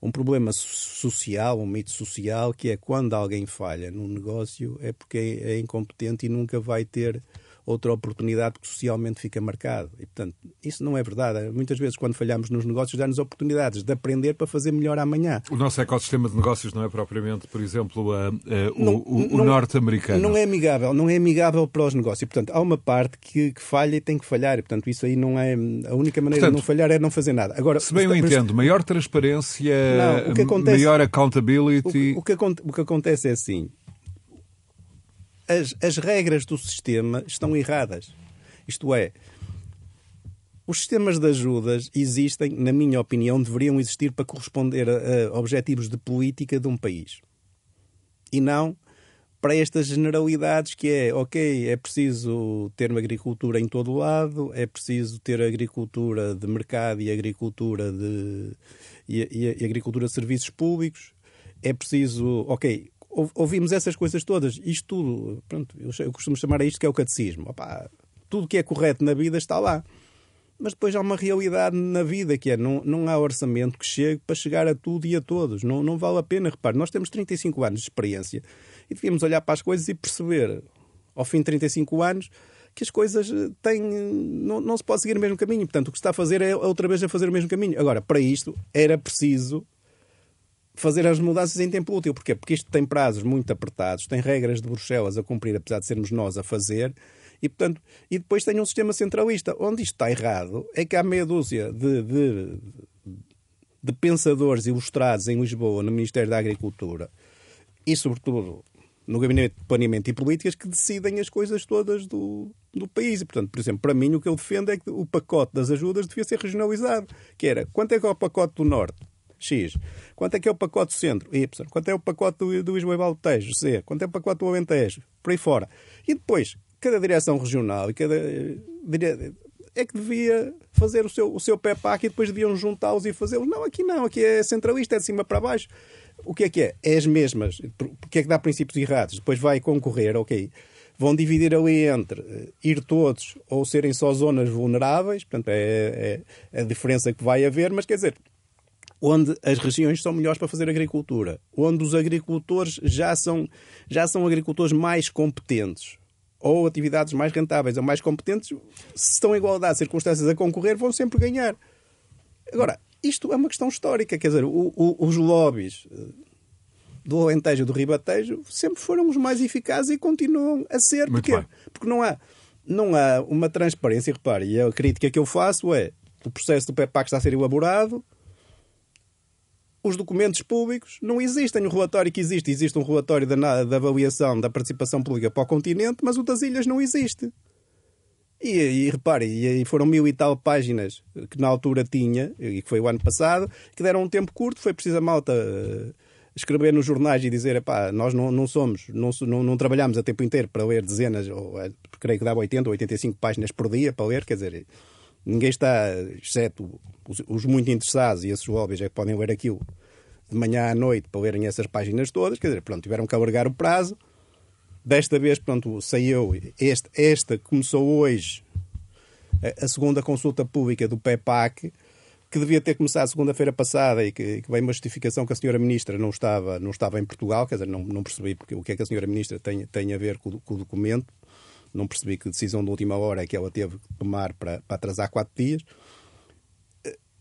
um problema social, um mito social, que é quando alguém falha num negócio é porque é incompetente e nunca vai ter outra oportunidade que socialmente fica marcado. E, portanto, isso não é verdade. Muitas vezes, quando falhamos nos negócios, dá-nos oportunidades de aprender para fazer melhor amanhã. O nosso ecossistema de negócios não é propriamente, por exemplo, uh, uh, não, o, o norte-americano. Não é amigável, não é amigável para os negócios. E, portanto, há uma parte que, que falha e tem que falhar. E, portanto, isso aí não é... A única maneira portanto, de não falhar é não fazer nada. Agora, se bem eu entendo, maior transparência, não, acontece, maior accountability... O, o, que, o que acontece é assim, as, as regras do sistema estão erradas. Isto é, os sistemas de ajudas existem, na minha opinião, deveriam existir para corresponder a, a objetivos de política de um país. E não para estas generalidades que é, ok, é preciso ter uma agricultura em todo lado, é preciso ter agricultura de mercado e agricultura de e, e, e agricultura de serviços públicos, é preciso, ok, ouvimos essas coisas todas. Isto tudo, pronto, eu, costumo chamar a isto que é o catecismo. Opa, tudo que é correto na vida está lá. Mas depois há uma realidade na vida que é não, não há orçamento que chegue para chegar a tudo e a todos. Não, não vale a pena. Repare, nós temos 35 anos de experiência e devíamos olhar para as coisas e perceber, ao fim de 35 anos, que as coisas têm. Não, não se pode seguir o mesmo caminho. Portanto, o que se está a fazer é outra vez a fazer o mesmo caminho. Agora, para isto, era preciso fazer as mudanças em tempo útil. Porquê? Porque isto tem prazos muito apertados, tem regras de Bruxelas a cumprir, apesar de sermos nós a fazer, e, portanto, e depois tem um sistema centralista. Onde isto está errado é que há meia dúzia de, de, de pensadores ilustrados em Lisboa, no Ministério da Agricultura, e, sobretudo, no Gabinete de Planeamento e Políticas, que decidem as coisas todas do, do país. E, portanto, por exemplo, para mim, o que eu defendo é que o pacote das ajudas devia ser regionalizado. Que era, quanto é que é o pacote do Norte? X. Quanto é que é o pacote centro? Y. Quanto é o pacote do, do Tejo? C. Quanto é o pacote do Alentejo? Por aí fora. E depois, cada direção regional e cada. é que devia fazer o seu, o seu PEPAC e depois deviam juntá-los e fazê-los. Não, aqui não, aqui é centralista, é de cima para baixo. O que é que é? É as mesmas. Porque é que dá princípios errados? Depois vai concorrer, ok. Vão dividir ali entre eh, ir todos ou serem só zonas vulneráveis, portanto, é, é a diferença que vai haver, mas quer dizer, onde as regiões são melhores para fazer agricultura, onde os agricultores já são, já são agricultores mais competentes, ou atividades mais rentáveis ou mais competentes, se estão em igualdade de circunstâncias a concorrer, vão sempre ganhar. Agora, isto é uma questão histórica, quer dizer, o, o, os lobbies eh, do Alentejo e do Ribatejo sempre foram os mais eficazes e continuam a ser. Muito bem. Porque não há, não há uma transparência. Repare, e a crítica que eu faço é o processo do PEPAC está a ser elaborado, os documentos públicos não existem. O relatório que existe, existe um relatório da, da avaliação da participação pública para o continente, mas o das ilhas não existe. E, e repare, e foram mil e tal páginas que na altura tinha, e que foi o ano passado, que deram um tempo curto, foi preciso a malta uh, escrever nos jornais e dizer, pá, nós não, não somos, não, não, não, trabalhamos a tempo inteiro para ler dezenas, ou eh, creio que dava 80 ou 85 páginas por dia para ler, quer dizer, ninguém está, exceto os, os muito interessados e esses lobbies é que podem ler aquilo de manhã à noite para lerem essas páginas todas, quer dizer, pronto, tiveram que alargar o prazo. Desta vez, pronto, saiu, este, esta começou hoje a, a segunda consulta pública do PEPAC, que devia ter começado segunda-feira passada e que, que, veio uma justificação que a senhora Ministra não estava, não estava em Portugal, quer dizer, não, não percebi porque, o que é que a senhora Ministra tem, tem a ver com, com o documento, não percebi que decisão de última hora é que ela teve que tomar para, para atrasar quatro dias.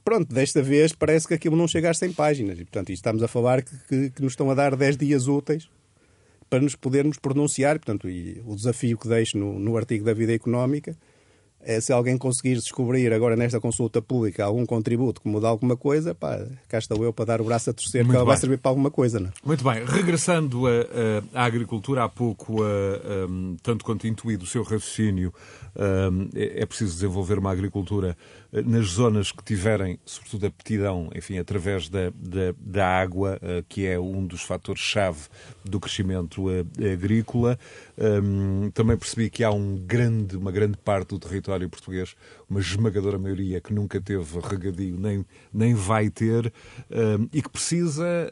Pronto, desta vez parece que aquilo não chega às 100 páginas e, portanto, estamos a falar que, que, que nos estão a dar 10 dias úteis para nos podermos pronunciar. Portanto, o desafio que deixo no, no artigo da vida económica se alguém conseguir descobrir agora nesta consulta pública algum contributo que muda alguma coisa, pá, cá estou eu para dar o braço a torcer Muito que ela vai servir para alguma coisa, não é? Muito bem, regressando à agricultura, há pouco, tanto quanto intuído o seu raciocínio, é, é preciso desenvolver uma agricultura nas zonas que tiverem, sobretudo, aptidão, enfim, através da, da, da água, eh, que é um dos fatores-chave do crescimento eh, agrícola. Também percebi que há um grande, uma grande parte do território português, uma esmagadora maioria, que nunca teve regadio, nem, nem vai ter, e que precisa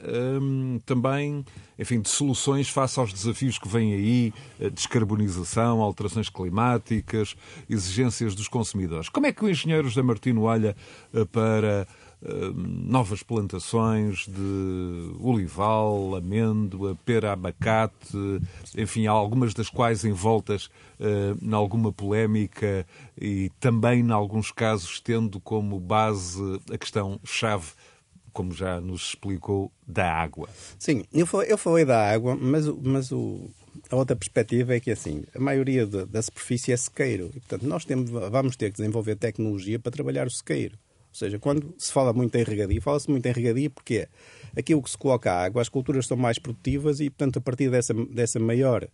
também enfim, de soluções face aos desafios que vêm aí, descarbonização, alterações climáticas, exigências dos consumidores. Como é que o engenheiro José Martino olha eh, para novas plantações de olival, amêndoa, pera, abacate, enfim, algumas das quais envoltas uh, em alguma polémica e também, em alguns casos, tendo como base a questão-chave como já nos explicou, da água. Sim, eu falei, eu falei da água, mas, mas o, a outra perspectiva é que assim, a maioria da superfície é sequeiro. E, portanto, nós temos, vamos ter que desenvolver tecnologia para trabalhar o sequeiro. Ou seja, quando se fala muito em regadio, fala-se muito em regadio porque aquilo que se coloca a água, as culturas são mais produtivas e, portanto, a partir dessa, dessa maior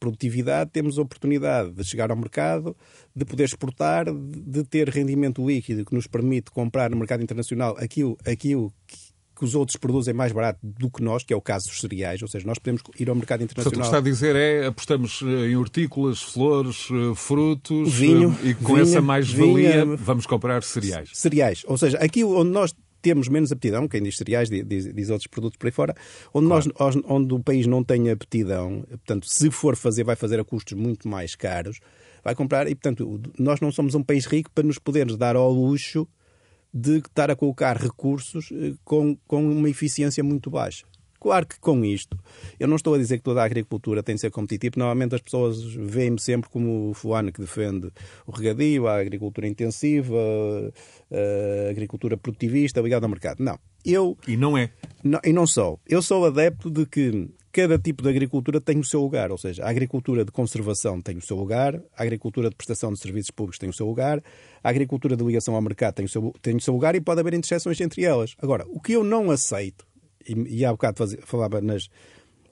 produtividade, temos a oportunidade de chegar ao mercado, de poder exportar, de ter rendimento líquido que nos permite comprar no mercado internacional aquilo, aquilo que que os outros produzem mais barato do que nós, que é o caso dos cereais, ou seja, nós podemos ir ao mercado internacional. Portanto, o que está a dizer é apostamos eh, em hortícolas, flores, eh, frutos vinho, eh, e com vinha, essa mais-valia vamos comprar cereais. Cereais, ou seja, aqui onde nós temos menos aptidão, quem diz cereais diz, diz outros produtos por aí fora, onde, claro. nós, onde o país não tem aptidão, portanto, se for fazer, vai fazer a custos muito mais caros, vai comprar, e portanto, nós não somos um país rico para nos podermos dar ao luxo de estar a colocar recursos eh, com, com uma eficiência muito baixa. Claro que com isto, eu não estou a dizer que toda a agricultura tem de ser competitiva, normalmente as pessoas veem-me sempre como o fulano que defende o regadio, a agricultura intensiva, a agricultura produtivista, ligada ao mercado. Não. Eu, e não é. Não, e não sou. Eu sou adepto de que cada tipo de agricultura tem o seu lugar, ou seja, a agricultura de conservação tem o seu lugar, a agricultura de prestação de serviços públicos tem o seu lugar, a agricultura de ligação ao mercado tem o seu, tem o seu lugar e pode haver interseções entre elas. Agora, o que eu não aceito, e, e há bocado falava nas,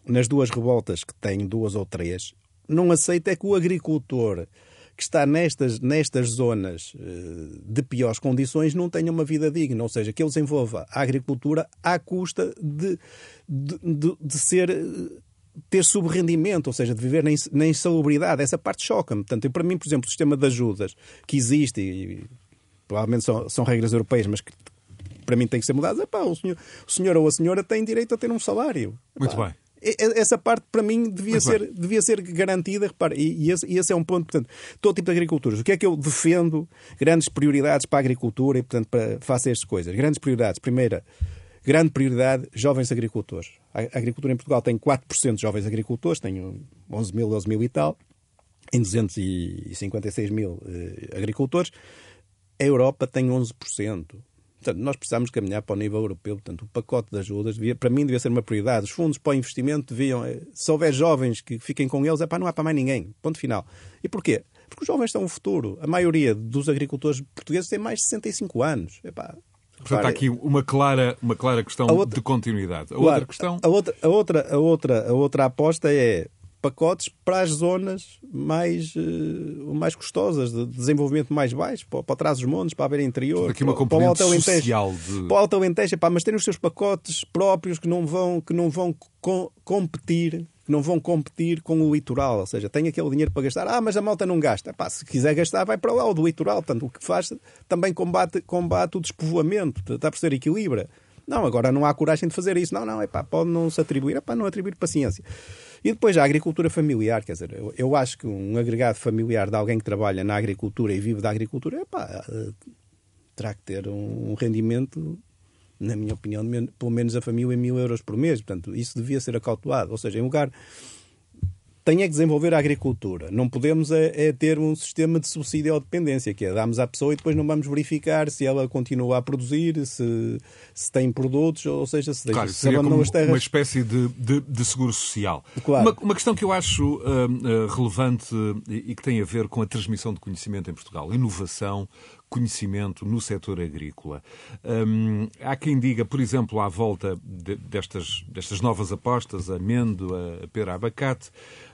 nas duas revoltas que tem, duas ou três, não aceito é que o agricultor que está nestas, nestas zonas eh, de piores condições não tenha uma vida digna, ou seja, que ele desenvolva a agricultura à custa de, de, de, de ser ter subrendimento, ou seja, de viver na insalubridade. Essa parte choca-me. Portanto, eu, para mim, por exemplo, o sistema de ajudas que existe, e provavelmente são, são regras europeias, mas que para mim tem que ser mudado. Epá, o, senhor, o senhor ou a senhora tem direito a ter um salário. Epá, Muito bem. Essa parte, para mim, devia, ser, devia ser garantida. Repara, e, e, esse, e, esse, é um ponto. Portanto, todo tipo de agriculturas. O que é que eu defendo? Grandes prioridades para a agricultura e, portanto, para fazer estas coisas. Grandes prioridades. Primeira, grande prioridade, jovens agricultores. A agricultura em Portugal tem 4% de jovens agricultores, tem 11 mil, 12 mil e tal, em 256 mil eh, agricultores. A Europa tem 11%. Portanto, nós precisamos caminhar para o nível europeu. Portanto, o pacote de ajudas, devia, para mim, devia ser uma prioridade. Os fundos para o investimento deviam, eh, se houver jovens que fiquem com eles, é para não há para mais ninguém. Ponto final. E porquê? Porque os jovens são o futuro. A maioria dos agricultores portugueses tem mais de 65 anos. Epá, Portanto, há aqui uma clara, uma clara questão outra, de continuidade. A claro, outra questão. A outra, a, outra, a, outra, a outra aposta é pacotes para as zonas mais, uh, mais custosas, de desenvolvimento mais baixo, para, para trás dos montes, para a beira interior, aqui uma para, para o Alto Alentejo. De... Para o Alto Alentejo, pá, mas terem os seus pacotes próprios que não vão, que não vão com, competir que não vão competir com o litoral, ou seja, tem aquele dinheiro para gastar, ah, mas a malta não gasta. Se quiser gastar, vai para lá, o do litoral. Portanto, o que faz também combate, combate o despovoamento, está por ser equilibra. Não, agora não há coragem de fazer isso. Não, não, epá, pode não se atribuir, epá, não atribuir paciência. E depois a agricultura familiar, quer dizer, eu, eu, acho que um agregado familiar de alguém que trabalha na agricultura e vive da agricultura, epá, eh, terá que ter um rendimento na minha opinião, pelo menos a família em mil euros por mês. Portanto, isso devia ser acautelado. Ou seja, em lugar tem é que desenvolver a agricultura. Não podemos é, é, ter um sistema de subsídio ou dependência, que é damos à pessoa e depois não vamos verificar se ela continua a produzir, se, se tem produtos, ou seja, se, claro, se as terras. Uma espécie de, de, de seguro social. Claro. Uma, uma, questão que eu acho uh, uh, relevante e, e que tem a ver com a transmissão de conhecimento em Portugal, inovação, conhecimento no setor agrícola. Hum, há quem diga, por exemplo, à volta de, destas, destas novas apostas, amêndoa, a pera, abacate,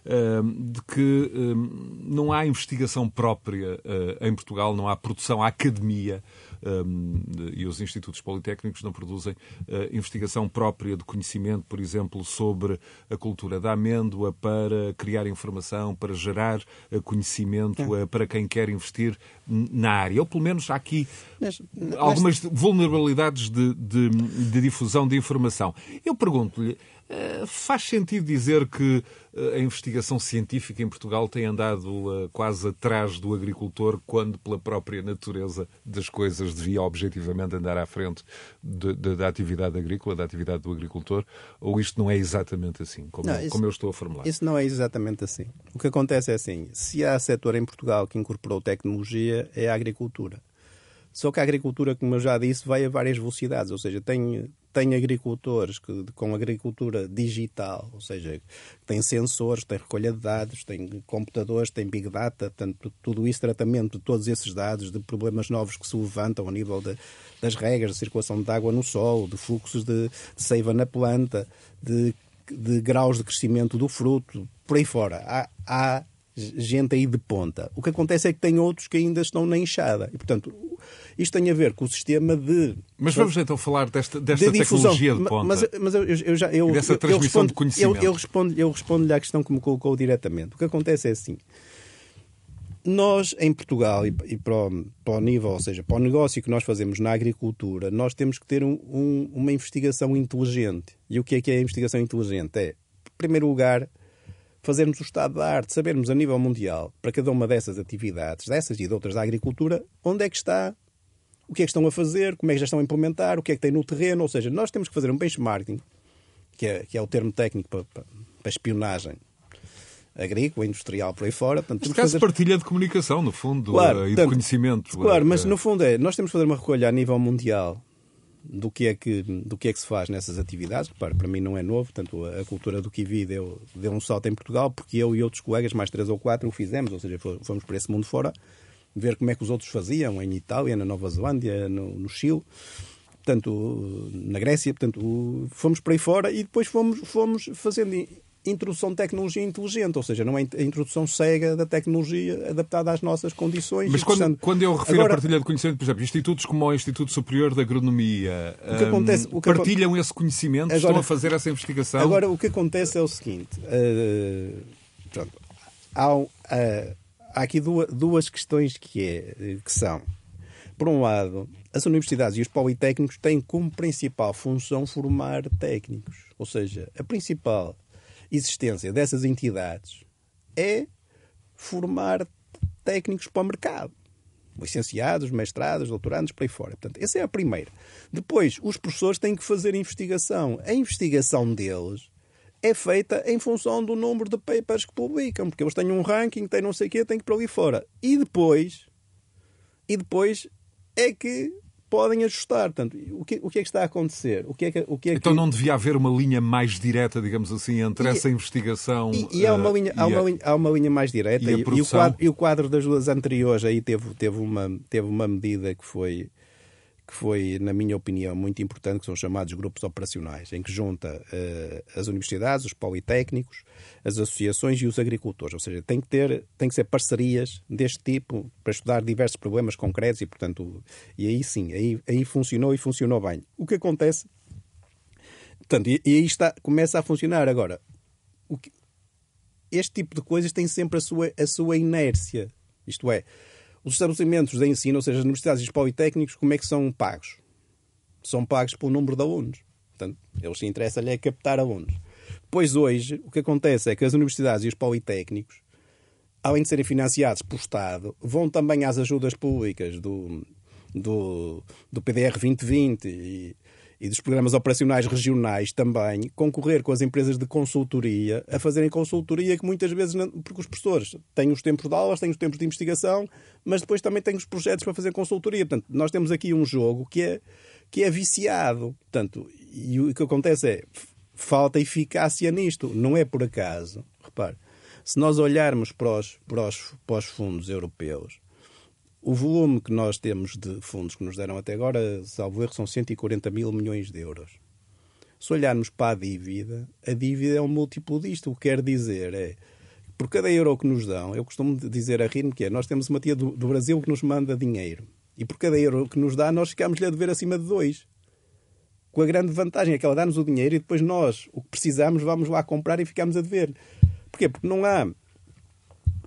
hum, de que hum, não há investigação própria uh, em Portugal, não há produção, há academia um, e os institutos politécnicos não produzem uh, investigação própria de conhecimento, por exemplo, sobre a cultura da amêndoa para criar informação, para gerar uh, conhecimento uh, para quem quer investir na área. Ou pelo menos há aqui mas, algumas vulnerabilidades de, de, de difusão de informação. Eu pergunto-lhe, faz sentido dizer que a investigação científica em Portugal tem andado eh, quase atrás do agricultor, quando, pela própria natureza das coisas, devia objetivamente andar à frente de, de, da atividade agrícola, da atividade do agricultor? Ou isto não é exatamente assim, como, não, isso, como eu estou a formular? Isso não é exatamente assim. O que acontece é assim: se há setor em Portugal que incorporou tecnologia, é a agricultura. Só que a agricultura, como eu já disse, vai a várias velocidades, ou seja, tem, tem agricultores que, com agricultura digital, ou seja, tem sensores, tem recolha de dados, tem computadores, tem big data, portanto, tudo isso, tratamento de todos esses dados, de problemas novos que se levantam a nível de, das regras de circulação de água no solo, de fluxos de, de seiva na planta, de, de graus de crescimento do fruto, por aí fora. Há, há gente aí de ponta. O que acontece é que tem outros que ainda estão na enxada. E, portanto, isto tem a ver com o sistema de. Mas vamos então falar desta, desta de tecnologia de ponta. Mas, mas eu, eu, já. Eu, dessa transmissão eu respondo, de conhecimento. Eu, eu respondo-lhe eu respondo à questão que me colocou diretamente. O que acontece é assim. Nós, em Portugal, e, e para, o, para, o, nível, ou seja, para o negócio que nós fazemos na agricultura, nós temos que ter um, um, uma investigação inteligente. E o que é que é a investigação inteligente? É, em primeiro lugar, fazermos o estado da arte, sabermos a nível mundial, para cada uma dessas atividades, dessas e de outras da agricultura, onde é que está, o que é que estão a fazer, como é que já estão a implementar, o que é que tem no terreno. Ou seja, nós temos que fazer um benchmarking, que é, que é o termo técnico para, para, para espionagem agrícola, industrial, por aí fora. Portanto, Neste caso, fazer... partilha de comunicação, no fundo, claro, e portanto, de conhecimento. Claro, mas no fundo é, nós temos que fazer uma recolha a nível mundial do que é que, do que, é que se faz nessas atividades. Para, para mim não é novo, portanto, a cultura do Kiwi deu, deu um salto em Portugal, porque eu e outros colegas, mais três ou quatro, o fizemos, ou seja, fomos para esse mundo fora, ver como é que os outros faziam em Itália, na Nova Zelândia, no, no Chile, portanto, na Grécia, portanto, fomos para aí fora e depois fomos, fomos fazendo introdução de tecnologia inteligente, ou seja, não é a introdução cega da tecnologia adaptada às nossas condições. Mas quando, quando eu refiro Agora, a partilha de conhecimento, por exemplo, institutos como o Instituto Superior de Agronomia o que acontece, o que partilham esse conhecimento, Agora, estão a fazer essa investigação? Agora, o que acontece é o seguinte: uh, pronto, há, uh, há, aqui duas, duas questões que, é, que são, por um lado, as universidades e os politécnicos têm como principal função formar técnicos. Ou seja, a principal existência dessas entidades é formar técnicos para o mercado. Licenciados, mestrados, doutorandos, por aí fora. Portanto, essa é a primeira. Depois, os professores têm que fazer investigação. A investigação deles é feita em função do número de papers que publicam, porque eles têm um ranking, têm não sei o quê, têm que ir para ali fora. E depois, e depois é que podem ajustar. Portanto, o que, o que é que está a acontecer? O que é que, o que é então que... não devia haver uma linha mais direta, digamos assim, entre e, essa investigação e, e há, uma eh, linha, há, uma linha, há uma linha mais direta e, e, o quadro, e o quadro das duas anteriores aí teve, teve, uma, teve uma medida que foi que foi, na minha opinião, muito importante, que são chamados grupos operacionais, em que junta uh, as universidades, os politécnicos, as associações e os agricultores. Ou seja, tem que, ter, tem que ser parcerias deste tipo para estudar diversos problemas concretos e, portanto, e aí sim, aí, aí funcionou e funcionou bem. O que acontece, portanto, e, e aí está, começa a funcionar. Agora, que, este tipo de coisas tem sempre a sua, a sua inércia. Isto é, os estabelecimentos de ensino, ou seja, as universidades e os politécnicos, como é que são pagos? São pagos pelo número de alunos. Portanto, eles se interessam é captar alunos. Pois hoje, o que acontece é que as universidades e os politécnicos, além de serem financiados pelo Estado, vão também às ajudas públicas do, do, do PDR 2020 e, e dos programas operacionais regionais também concorrer com as empresas de consultoria a fazerem consultoria que muitas vezes, porque os professores têm os tempos de aulas, têm os tempos de investigação, mas depois também têm os projetos para fazer consultoria. Portanto, nós temos aqui um jogo que é, que é viciado. Portanto, e o que acontece é falta eficácia nisto. Não é por acaso. Repare, se nós olharmos para os, para os, para os fundos europeus, o volume que nós temos de fundos que nos deram até agora, salvo erro, são 140 mil milhões de euros. Se olharmos para a dívida, a dívida é um múltiplo disto. O que quer dizer é, por cada euro que nos dão, eu costumo dizer a rir-me que é, nós temos uma tia do, do, Brasil que nos manda dinheiro. E por cada euro que nos dá, nós ficamos-lhe a dever acima de dois. Com a grande vantagem é que ela dá-nos o dinheiro e depois nós, o que precisamos, vamos lá comprar e ficamos a dever. Porquê? Porque não há,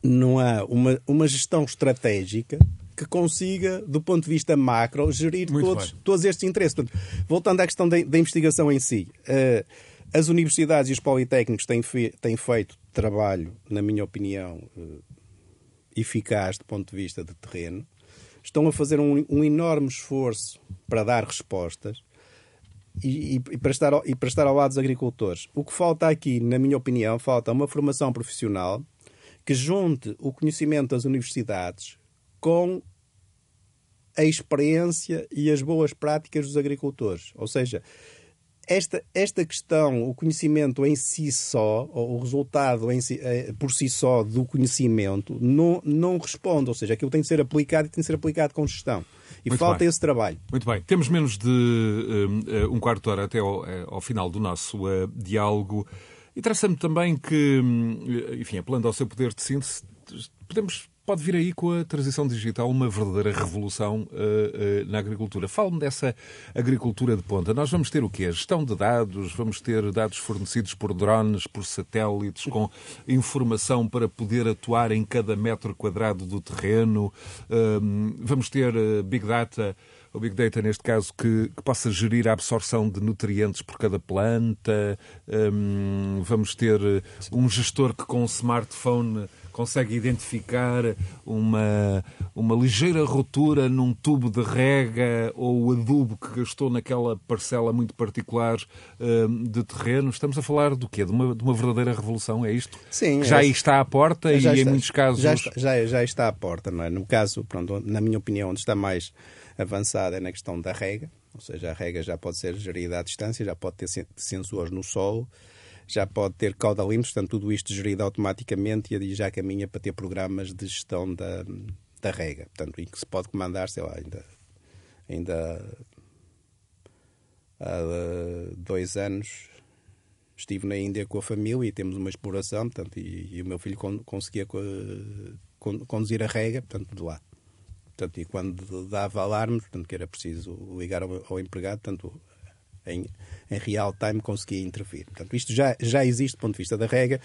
não há uma, uma gestão estratégica que consiga, do ponto de vista macro, gerir todos, todos estes interesses. Portanto, voltando à questão da, da investigação em si, uh, as universidades e os politécnicos têm, fe, têm, feito trabalho, na minha opinião, uh, eficaz do ponto de vista de terreno. Estão a fazer um, um enorme esforço para dar respostas e, e, para estar e para estar ao lado dos agricultores. O que falta aqui, na minha opinião, falta uma formação profissional que junte o conhecimento das universidades com a experiência e as boas práticas dos agricultores. Ou seja, esta, esta questão, o conhecimento em si só, ou o resultado em si, eh, por si só do conhecimento, não, não responde. Ou seja, aquilo tem de ser aplicado e tem de ser aplicado com gestão. E Muito falta bem. esse trabalho. Muito bem. Temos menos de um, um quarto de hora até ao, ao final do nosso uh, diálogo. Interessa-me também que, hum, enfim, apelando ao seu poder de síntese, podemos pode vir aí com a transição digital uma verdadeira revolução uh, uh, na agricultura. Fale-me dessa agricultura de ponta. Nós vamos ter o quê? A gestão de dados, vamos ter dados fornecidos por drones, por satélites, com informação para poder atuar em cada metro quadrado do terreno. Uh, vamos ter Big Data o Big Data, neste caso, que, que, possa gerir a absorção de nutrientes por cada planta. Um, vamos ter um gestor que com um smartphone consegue identificar uma, uma ligeira rotura num tubo de rega ou o adubo que gastou naquela parcela muito particular uh, de terreno. Estamos a falar do quê? De uma, de uma verdadeira revolução, é isto? Sim. Que já é, está à porta e está, em muitos casos... Já está, já, já está à porta, não é? No caso, pronto, na minha opinião, onde está mais avançada é na questão da rega, ou seja, a rega já pode ser gerida à distância, já pode ter sensores no solo, já pode ter caudalímetros, portanto, tudo isto gerido automaticamente e já caminha para ter programas de gestão da, da rega, portanto, em que se pode comandar, sei lá, ainda, ainda há dois anos estive na Índia com a família e temos uma exploração, portanto, e, e o meu filho con conseguia co con conduzir a rega, portanto, de lá. Portanto, e quando dava alarmes, portanto, que era preciso ligar ao, ao empregado, portanto, em, em real time conseguia intervir. Portanto, isto já, já existe do ponto de vista da rega,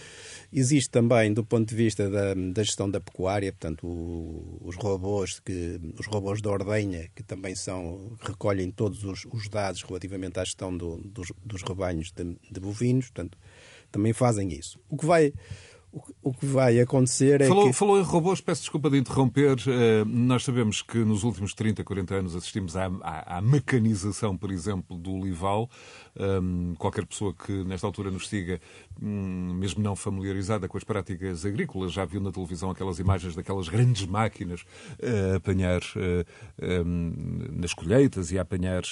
existe também do ponto de vista da, da gestão da pecuária, portanto, o, os robôs que os robôs da ordenha, que também são recolhem todos os, os dados relativamente à gestão do, dos, dos rebanhos de, de bovinos, portanto, também fazem isso. O que vai o que vai acontecer é falou, que... Falou em robôs, peço desculpa de interromper. Uh, nós sabemos que nos últimos 30, 40 anos assistimos à, à, à mecanização, por exemplo, do olival. Um, qualquer pessoa que nesta altura nos siga, um, mesmo não familiarizada com as práticas agrícolas, já viu na televisão aquelas imagens daquelas grandes máquinas a uh, apanhar uh, um, nas colheitas e a apanhar,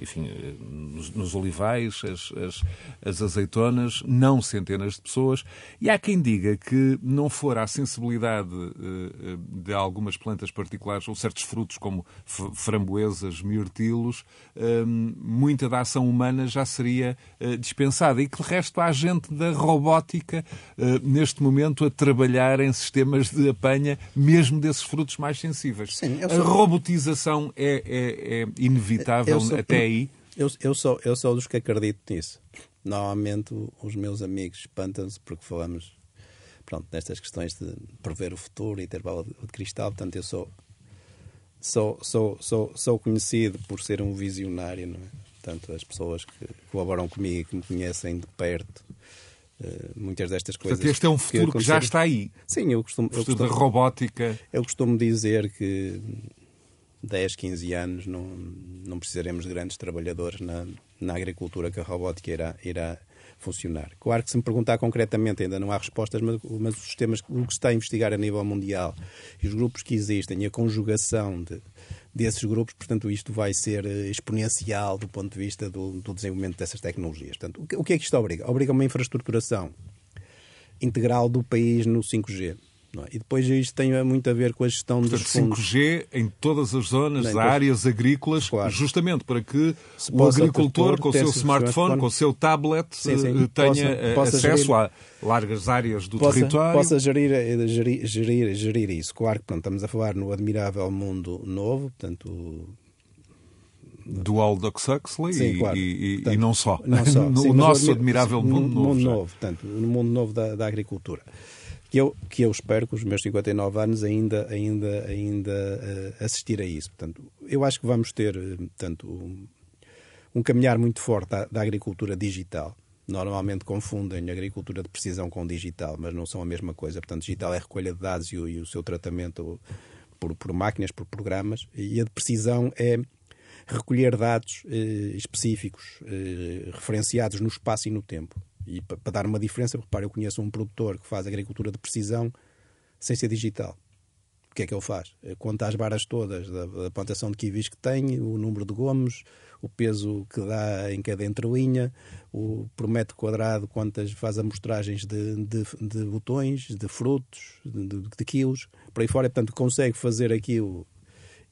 enfim, nos, nos, olivais, as, as, as azeitonas, não centenas de pessoas. E há quem diga que não for a sensibilidade de algumas plantas particulares ou certos frutos como framboesas, mirtilos, muita da ação humana já seria uh, dispensada e que, de resto, há gente da robótica neste momento a trabalhar em sistemas de apanha, mesmo desses frutos mais sensíveis. Sim, sou... A robotização é, é, é inevitável sou... até aí? Eu, eu, sou, eu sou dos que acredito nisso. Normalmente os meus amigos espantam-se porque falamos pronto, nestas questões de prever o futuro e ter bola de cristal. Portanto, eu sou, sou, sou, sou, sou conhecido por ser um visionário. Não é? Portanto, as pessoas que colaboram comigo e que me conhecem de perto, uh, muitas destas coisas. Portanto, este é um futuro que, que já está aí. Sim, eu costumo. O futuro da robótica. Eu costumo dizer que 10, 15 anos não, não precisaremos de grandes trabalhadores na, na agricultura que a robótica irá, irá funcionar. Claro que se me perguntar concretamente ainda não há respostas, mas, mas os sistemas, o que se está a investigar a nível mundial e os grupos que existem e a conjugação de, desses grupos, portanto, isto vai ser eh, exponencial do ponto de vista do, do desenvolvimento dessas tecnologias. Portanto, o que é que isto obriga? Obriga uma infraestruturação integral do país no 5G. É? E depois isto tem muito a ver com a gestão Portanto, dos fundos. 5G em todas as zonas, Bem, áreas agrícolas, claro. justamente para que o agricultor, com o seu smartphone, com o seu tablet, sim, sim. Eh, tenha possa, eh, possa acesso gerir, a largas áreas do possa, território. Possa gerir, eh, gerir, gerir, gerir isso. Claro que pronto, estamos a falar no admirável mundo novo, portanto do Aldous Huxley Sim, e, claro. e, portanto, e, não só. Não só. Sim, nosso admirável mundo, mundo novo. Mundo novo, portanto, no mundo novo da, da agricultura que eu, que eu espero que os meus 59 anos ainda, ainda, ainda uh, assistir a isso. Portanto, eu acho que vamos ter uh, portanto, um, um, caminhar muito forte da, da, agricultura digital. Normalmente confundem agricultura de precisão com digital, mas não são a mesma coisa. Portanto, digital é recolha de dados e o, e o seu tratamento por, por, máquinas, por programas, e a de precisão é recolher dados eh, específicos, eh, referenciados no espaço e no tempo. E para, dar uma diferença, repare, eu conheço um produtor que faz agricultura de precisão sem ser digital. O que é que ele faz? Eh, conta as varas todas da, da plantação de kiwis que tem, o número de gomos, o peso que dá em cada entrelinha, o, por metro quadrado quantas faz amostragens de, de, de botões, de frutos, de, de, de quilos, por aí fora. Portanto, consegue fazer aquilo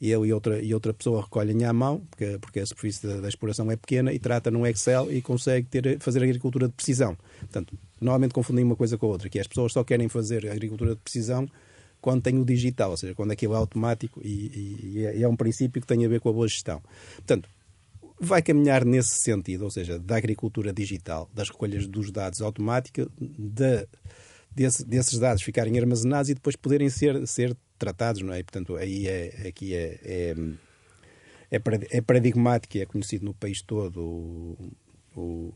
e eu e outra, e outra pessoa recolhem à mão, porque, porque a superfície da, da, exploração é pequena, e trata no Excel e consegue ter, fazer agricultura de precisão. Portanto, normalmente confundem uma coisa com a outra, que é as pessoas só querem fazer agricultura de precisão quando tem o digital, ou seja, quando aquilo é automático e, e, é, e é um princípio que tem a ver com a boa gestão. Portanto, vai caminhar nesse sentido, ou seja, da agricultura digital, das recolhas dos dados automática, de, desse, desses dados ficarem armazenados e depois poderem ser, ser tratados, não é? E, portanto, aí é, aqui é, é, é, é paradigmático e é conhecido no país todo o, o,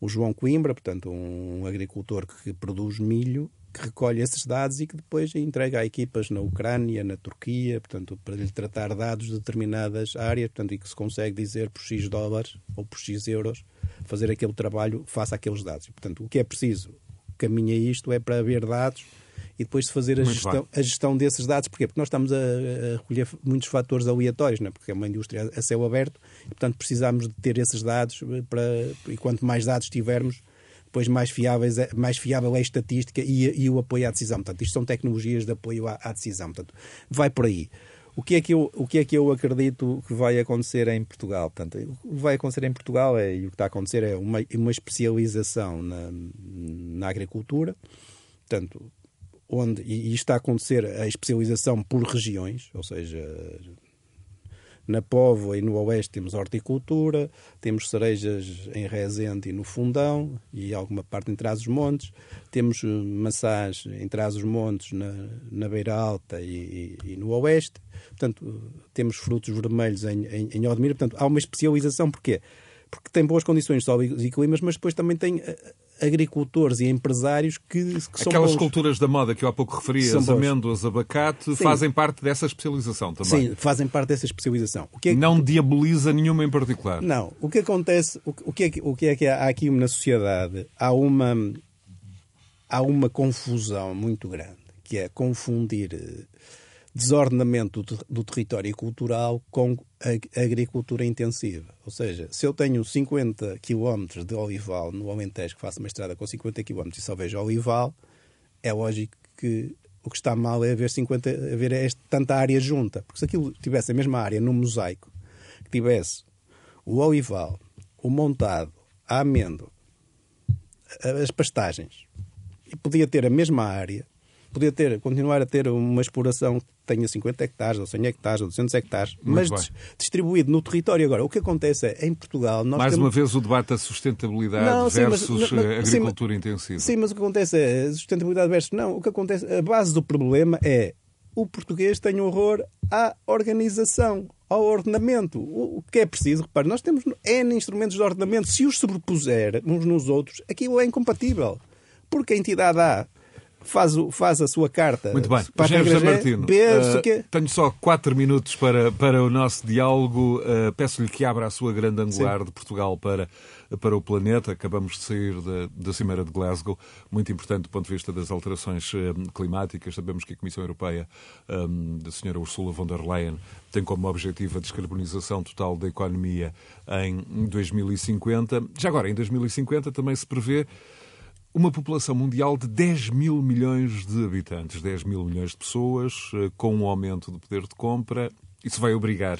o João Coimbra, portanto, um agricultor que produz milho, que recolhe esses dados e que depois entrega a equipas na Ucrânia, na Turquia, portanto, para lhe tratar dados de determinadas áreas, portanto, e que se consegue dizer por X dólares ou por X euros fazer aquele trabalho face àqueles dados. Portanto, o que é preciso, caminha isto, é para haver dados e depois de fazer a gestão, a gestão, desses dados. Porquê? Porque nós estamos a, a recolher muitos fatores aleatórios, não é? porque é uma indústria a céu aberto e, portanto, precisamos de ter esses dados para, e quanto mais dados tivermos, depois mais, fiáveis, é, mais fiável é a estatística e, e o apoio à decisão. Portanto, isto são tecnologias de apoio à, à decisão. Portanto, vai por aí. O que, é que eu, o que é que eu acredito que vai acontecer em Portugal? Portanto, o que vai acontecer em Portugal é, e o que está a acontecer é uma, uma especialização na, na agricultura, portanto, onde, e, está a acontecer a especialização por regiões, ou seja, na Póvoa e no Oeste temos horticultura, temos cerejas em Rezende e no Fundão e alguma parte em Trás-os-Montes, temos eh, maçãs em Trás-os-Montes, na, na Beira Alta e, e, e, no Oeste, portanto, temos frutos vermelhos em, em, em Odmira, portanto, há uma especialização, porquê? Porque tem boas condições de sol e climas, mas depois também tem eh, agricultores e empresários que, que são Aquelas bons. culturas da moda que eu há pouco referi, São as bons. amêndoas, abacate, Sim. fazem parte dessa especialização também. Sim, fazem parte dessa especialização. O que é que- Não diaboliza nenhuma em particular. Não, o que acontece, o, que- é que, o que é que há aqui na sociedade? Há uma há uma confusão muito grande, que é confundir eh, desordenamento do, ter- do território cultural com agricultura intensiva. Ou seja, se eu tenho 50 km de olival no Alentejo, que faço uma estrada com 50 km e só vejo olival, é lógico que o que está mal é haver, 50, haver este, tanta área junta. Porque se aquilo tivesse a mesma área no mosaico, que tivesse o olival, o montado, a amêndoa, as pastagens, e podia ter a mesma área, podia ter, continuar a ter uma exploração que tenha 50 hectares, ou 100 hectares, ou 200 hectares, mas bem. dis- distribuído no território. Agora, o que acontece é, em Portugal, nós Mais temos... uma vez o debate da sustentabilidade Não, sim, mas- versus eh, sim, agricultura intensiva. Sim, mas o que acontece é sustentabilidade versus não. O que acontece, a base do problema é o português tem horror à organização, ao ordenamento. O, o que é preciso, repare, nós temos N instrumentos de ordenamento. Se os sobrepuser uns nos outros, aquilo é incompatível. Porque a entidade A faz, o- faz a sua carta Muito bem. para José Martino, sei eh, o quê. tenho só quatro minutos para, para o nosso diálogo. Eh, Peço-lhe que abra a sua grande angular de Portugal para, para o planeta. Acabamos de sair da, da Cimeira de Glasgow, muito importante do ponto de vista das alterações eh, climáticas. Sabemos que a Comissão Europeia, eh, da senhora Ursula von der Leyen, tem como objetivo a descarbonização total da economia em 2050. Já agora, em 2050 também se prevê uma população mundial de 10 mil milhões de habitantes, 10 mil milhões de pessoas, eh, com um aumento do poder de compra. Isso vai obrigar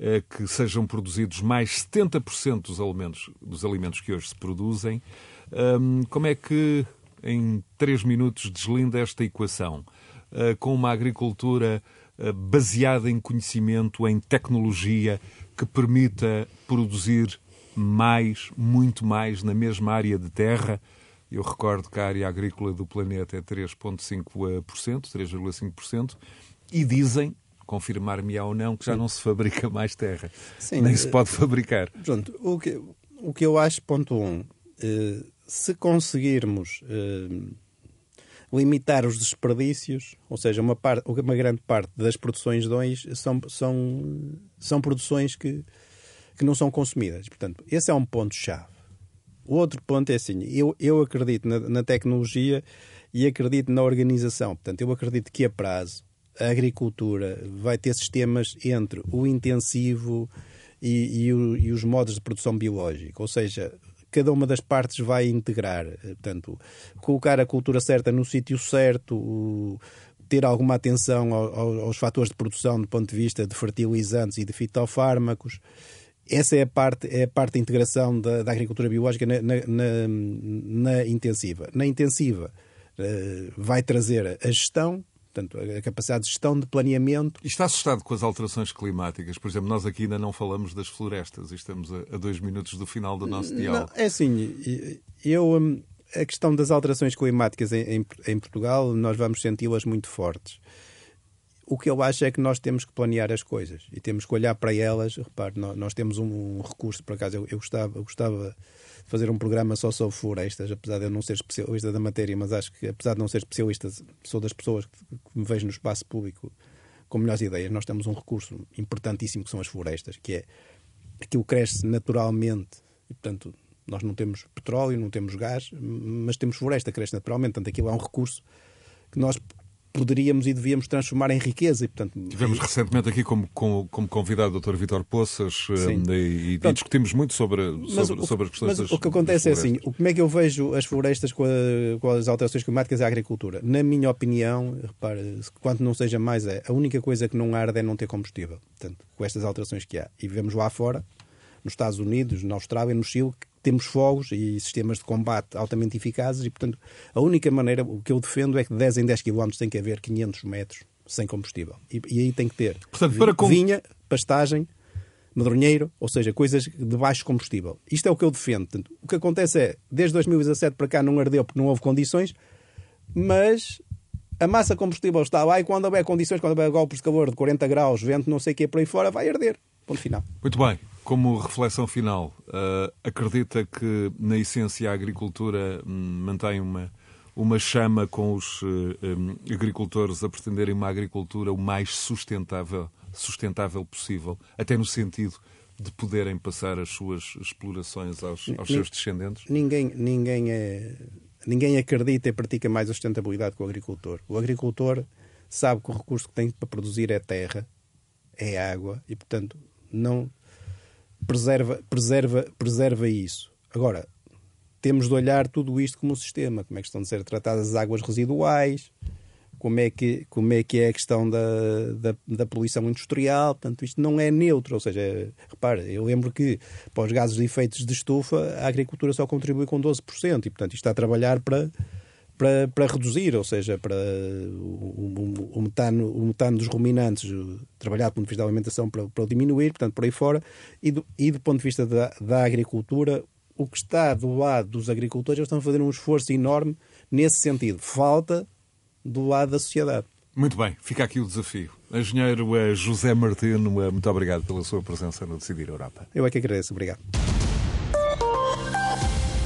a que sejam produzidos mais 70% dos alimentos, dos alimentos que hoje se produzem. Como é que, em três minutos, deslinda esta equação? Eh, Com uma agricultura eh, baseada em conhecimento, em tecnologia, que permita produzir mais, muito mais, na mesma área de terra. Eu recordo que a área agrícola do planeta é 3,5%, 3,5%, e dizem, confirmar-me ou não, que já não se fabrica mais terra. Sim, Nem se eh, pode fabricar. Pronto, o que, o que eu acho, ponto um, eh, se conseguirmos eh, limitar os desperdícios, ou seja, uma, parte, uma grande parte das produções de hoje são, são, são produções que, que não são consumidas. Portanto, esse é um ponto-chave. O outro ponto é assim, eu, eu acredito na, na tecnologia e acredito na organização. Portanto, eu acredito que a prazo a agricultura vai ter sistemas entre o intensivo e, e, o- e os modos de produção biológica. Ou seja, cada uma das partes vai integrar. eh, Portanto, colocar a cultura certa no sítio certo, ter alguma atenção ao- ao- aos fatores de produção do ponto de vista de fertilizantes e de fitofármacos. Essa é a parte, é a parte da integração da, da agricultura biológica na, na- na- na intensiva. Na intensiva eh, vai trazer a gestão, portanto, a capacidade de gestão de planeamento. E está assustado com as alterações climáticas? Por exemplo, nós aqui ainda não falamos das florestas e estamos a, a dois minutos do final do nosso diálogo. Não, é assim, eu, hum, a questão das alterações climáticas em, em- em Portugal, nós vamos senti-las muito fortes. O que eu acho é que nós temos que planear as coisas e temos que olhar para elas. Repare, nó- nós, temos um, um recurso, por acaso, eu, eu gostava, eu gostava de fazer um programa só sobre florestas, apesar de eu não ser especialista da matéria, mas acho que, apesar de não ser especialista, sou das pessoas que, que me vejo no espaço público com melhores ideias. Nós temos um recurso importantíssimo que são as florestas, que é aquilo cresce naturalmente e, portanto, nós não temos petróleo, não temos gás, mas temos floresta cresce naturalmente. Portanto, aquilo é um recurso que nós poderíamos e devíamos transformar em riqueza. E, portanto, Tivemos e... recentemente aqui como, como, como, convidado o Dr. Vitor Poças e, e, e discutimos muito sobre, sobre, o, sobre as questões mas das, o que acontece é assim, como é que eu vejo as florestas com, a, com as alterações climáticas e a agricultura? Na minha opinião, repare, quanto não seja mais, é a única coisa que não arde é não ter combustível. Portanto, com estas alterações que há. E vivemos lá fora, nos Estados Unidos, na Austrália, no Chile, temos fogos e sistemas de combate altamente eficazes e, portanto, a única maneira, o que eu defendo é que de 10 em 10 km tem que haver 500 metros sem combustível. E, e aí tem que ter portanto, para com... vinha, pastagem, medronheiro, ou seja, coisas de baixo combustível. Isto é o que eu defendo. Portanto, o que acontece é, desde 2017 para cá não ardeu porque não houve condições, mas a massa combustível está lá e quando houver condições, quando houver golpes de calor de 40 graus, vento, não sei o que, por aí fora, vai arder. Ponto final. Muito bem. Como reflexão final, uh, acredita que, na essência, a agricultura hum, mantém uma, uma chama com os uh, um, agricultores a pretenderem uma agricultura o mais sustentável, sustentável possível, até no sentido de poderem passar as suas explorações aos, aos seus descendentes? Ninguém, ninguém, é, ninguém acredita e pratica mais a sustentabilidade que o agricultor. O agricultor sabe que o recurso que tem para produzir é terra, é água e, portanto, não preserva, preserva, preserva isso. Agora, temos de olhar tudo isto como um sistema, como é que estão de ser tratadas as águas residuais, como é que, como é, que é a questão da, da, da, poluição industrial, portanto, isto não é neutro, ou seja, repara, eu lembro que para os gases de efeitos de estufa a agricultura só contribui com 12%, e portanto isto está a trabalhar para para, para reduzir, ou seja, para o, o, o, metano, o metano dos ruminantes, trabalhar do ponto de vista da alimentação para, para diminuir, portanto, por aí fora, e do, e do ponto de vista da, da agricultura, o que está do lado dos agricultores, eles estão a fazer um esforço enorme nesse sentido. Falta do lado da sociedade. Muito bem, fica aqui o desafio. Engenheiro eh, José Martino, eh, muito obrigado pela sua presença no Decidir Europa. Eu é que agradeço, obrigado.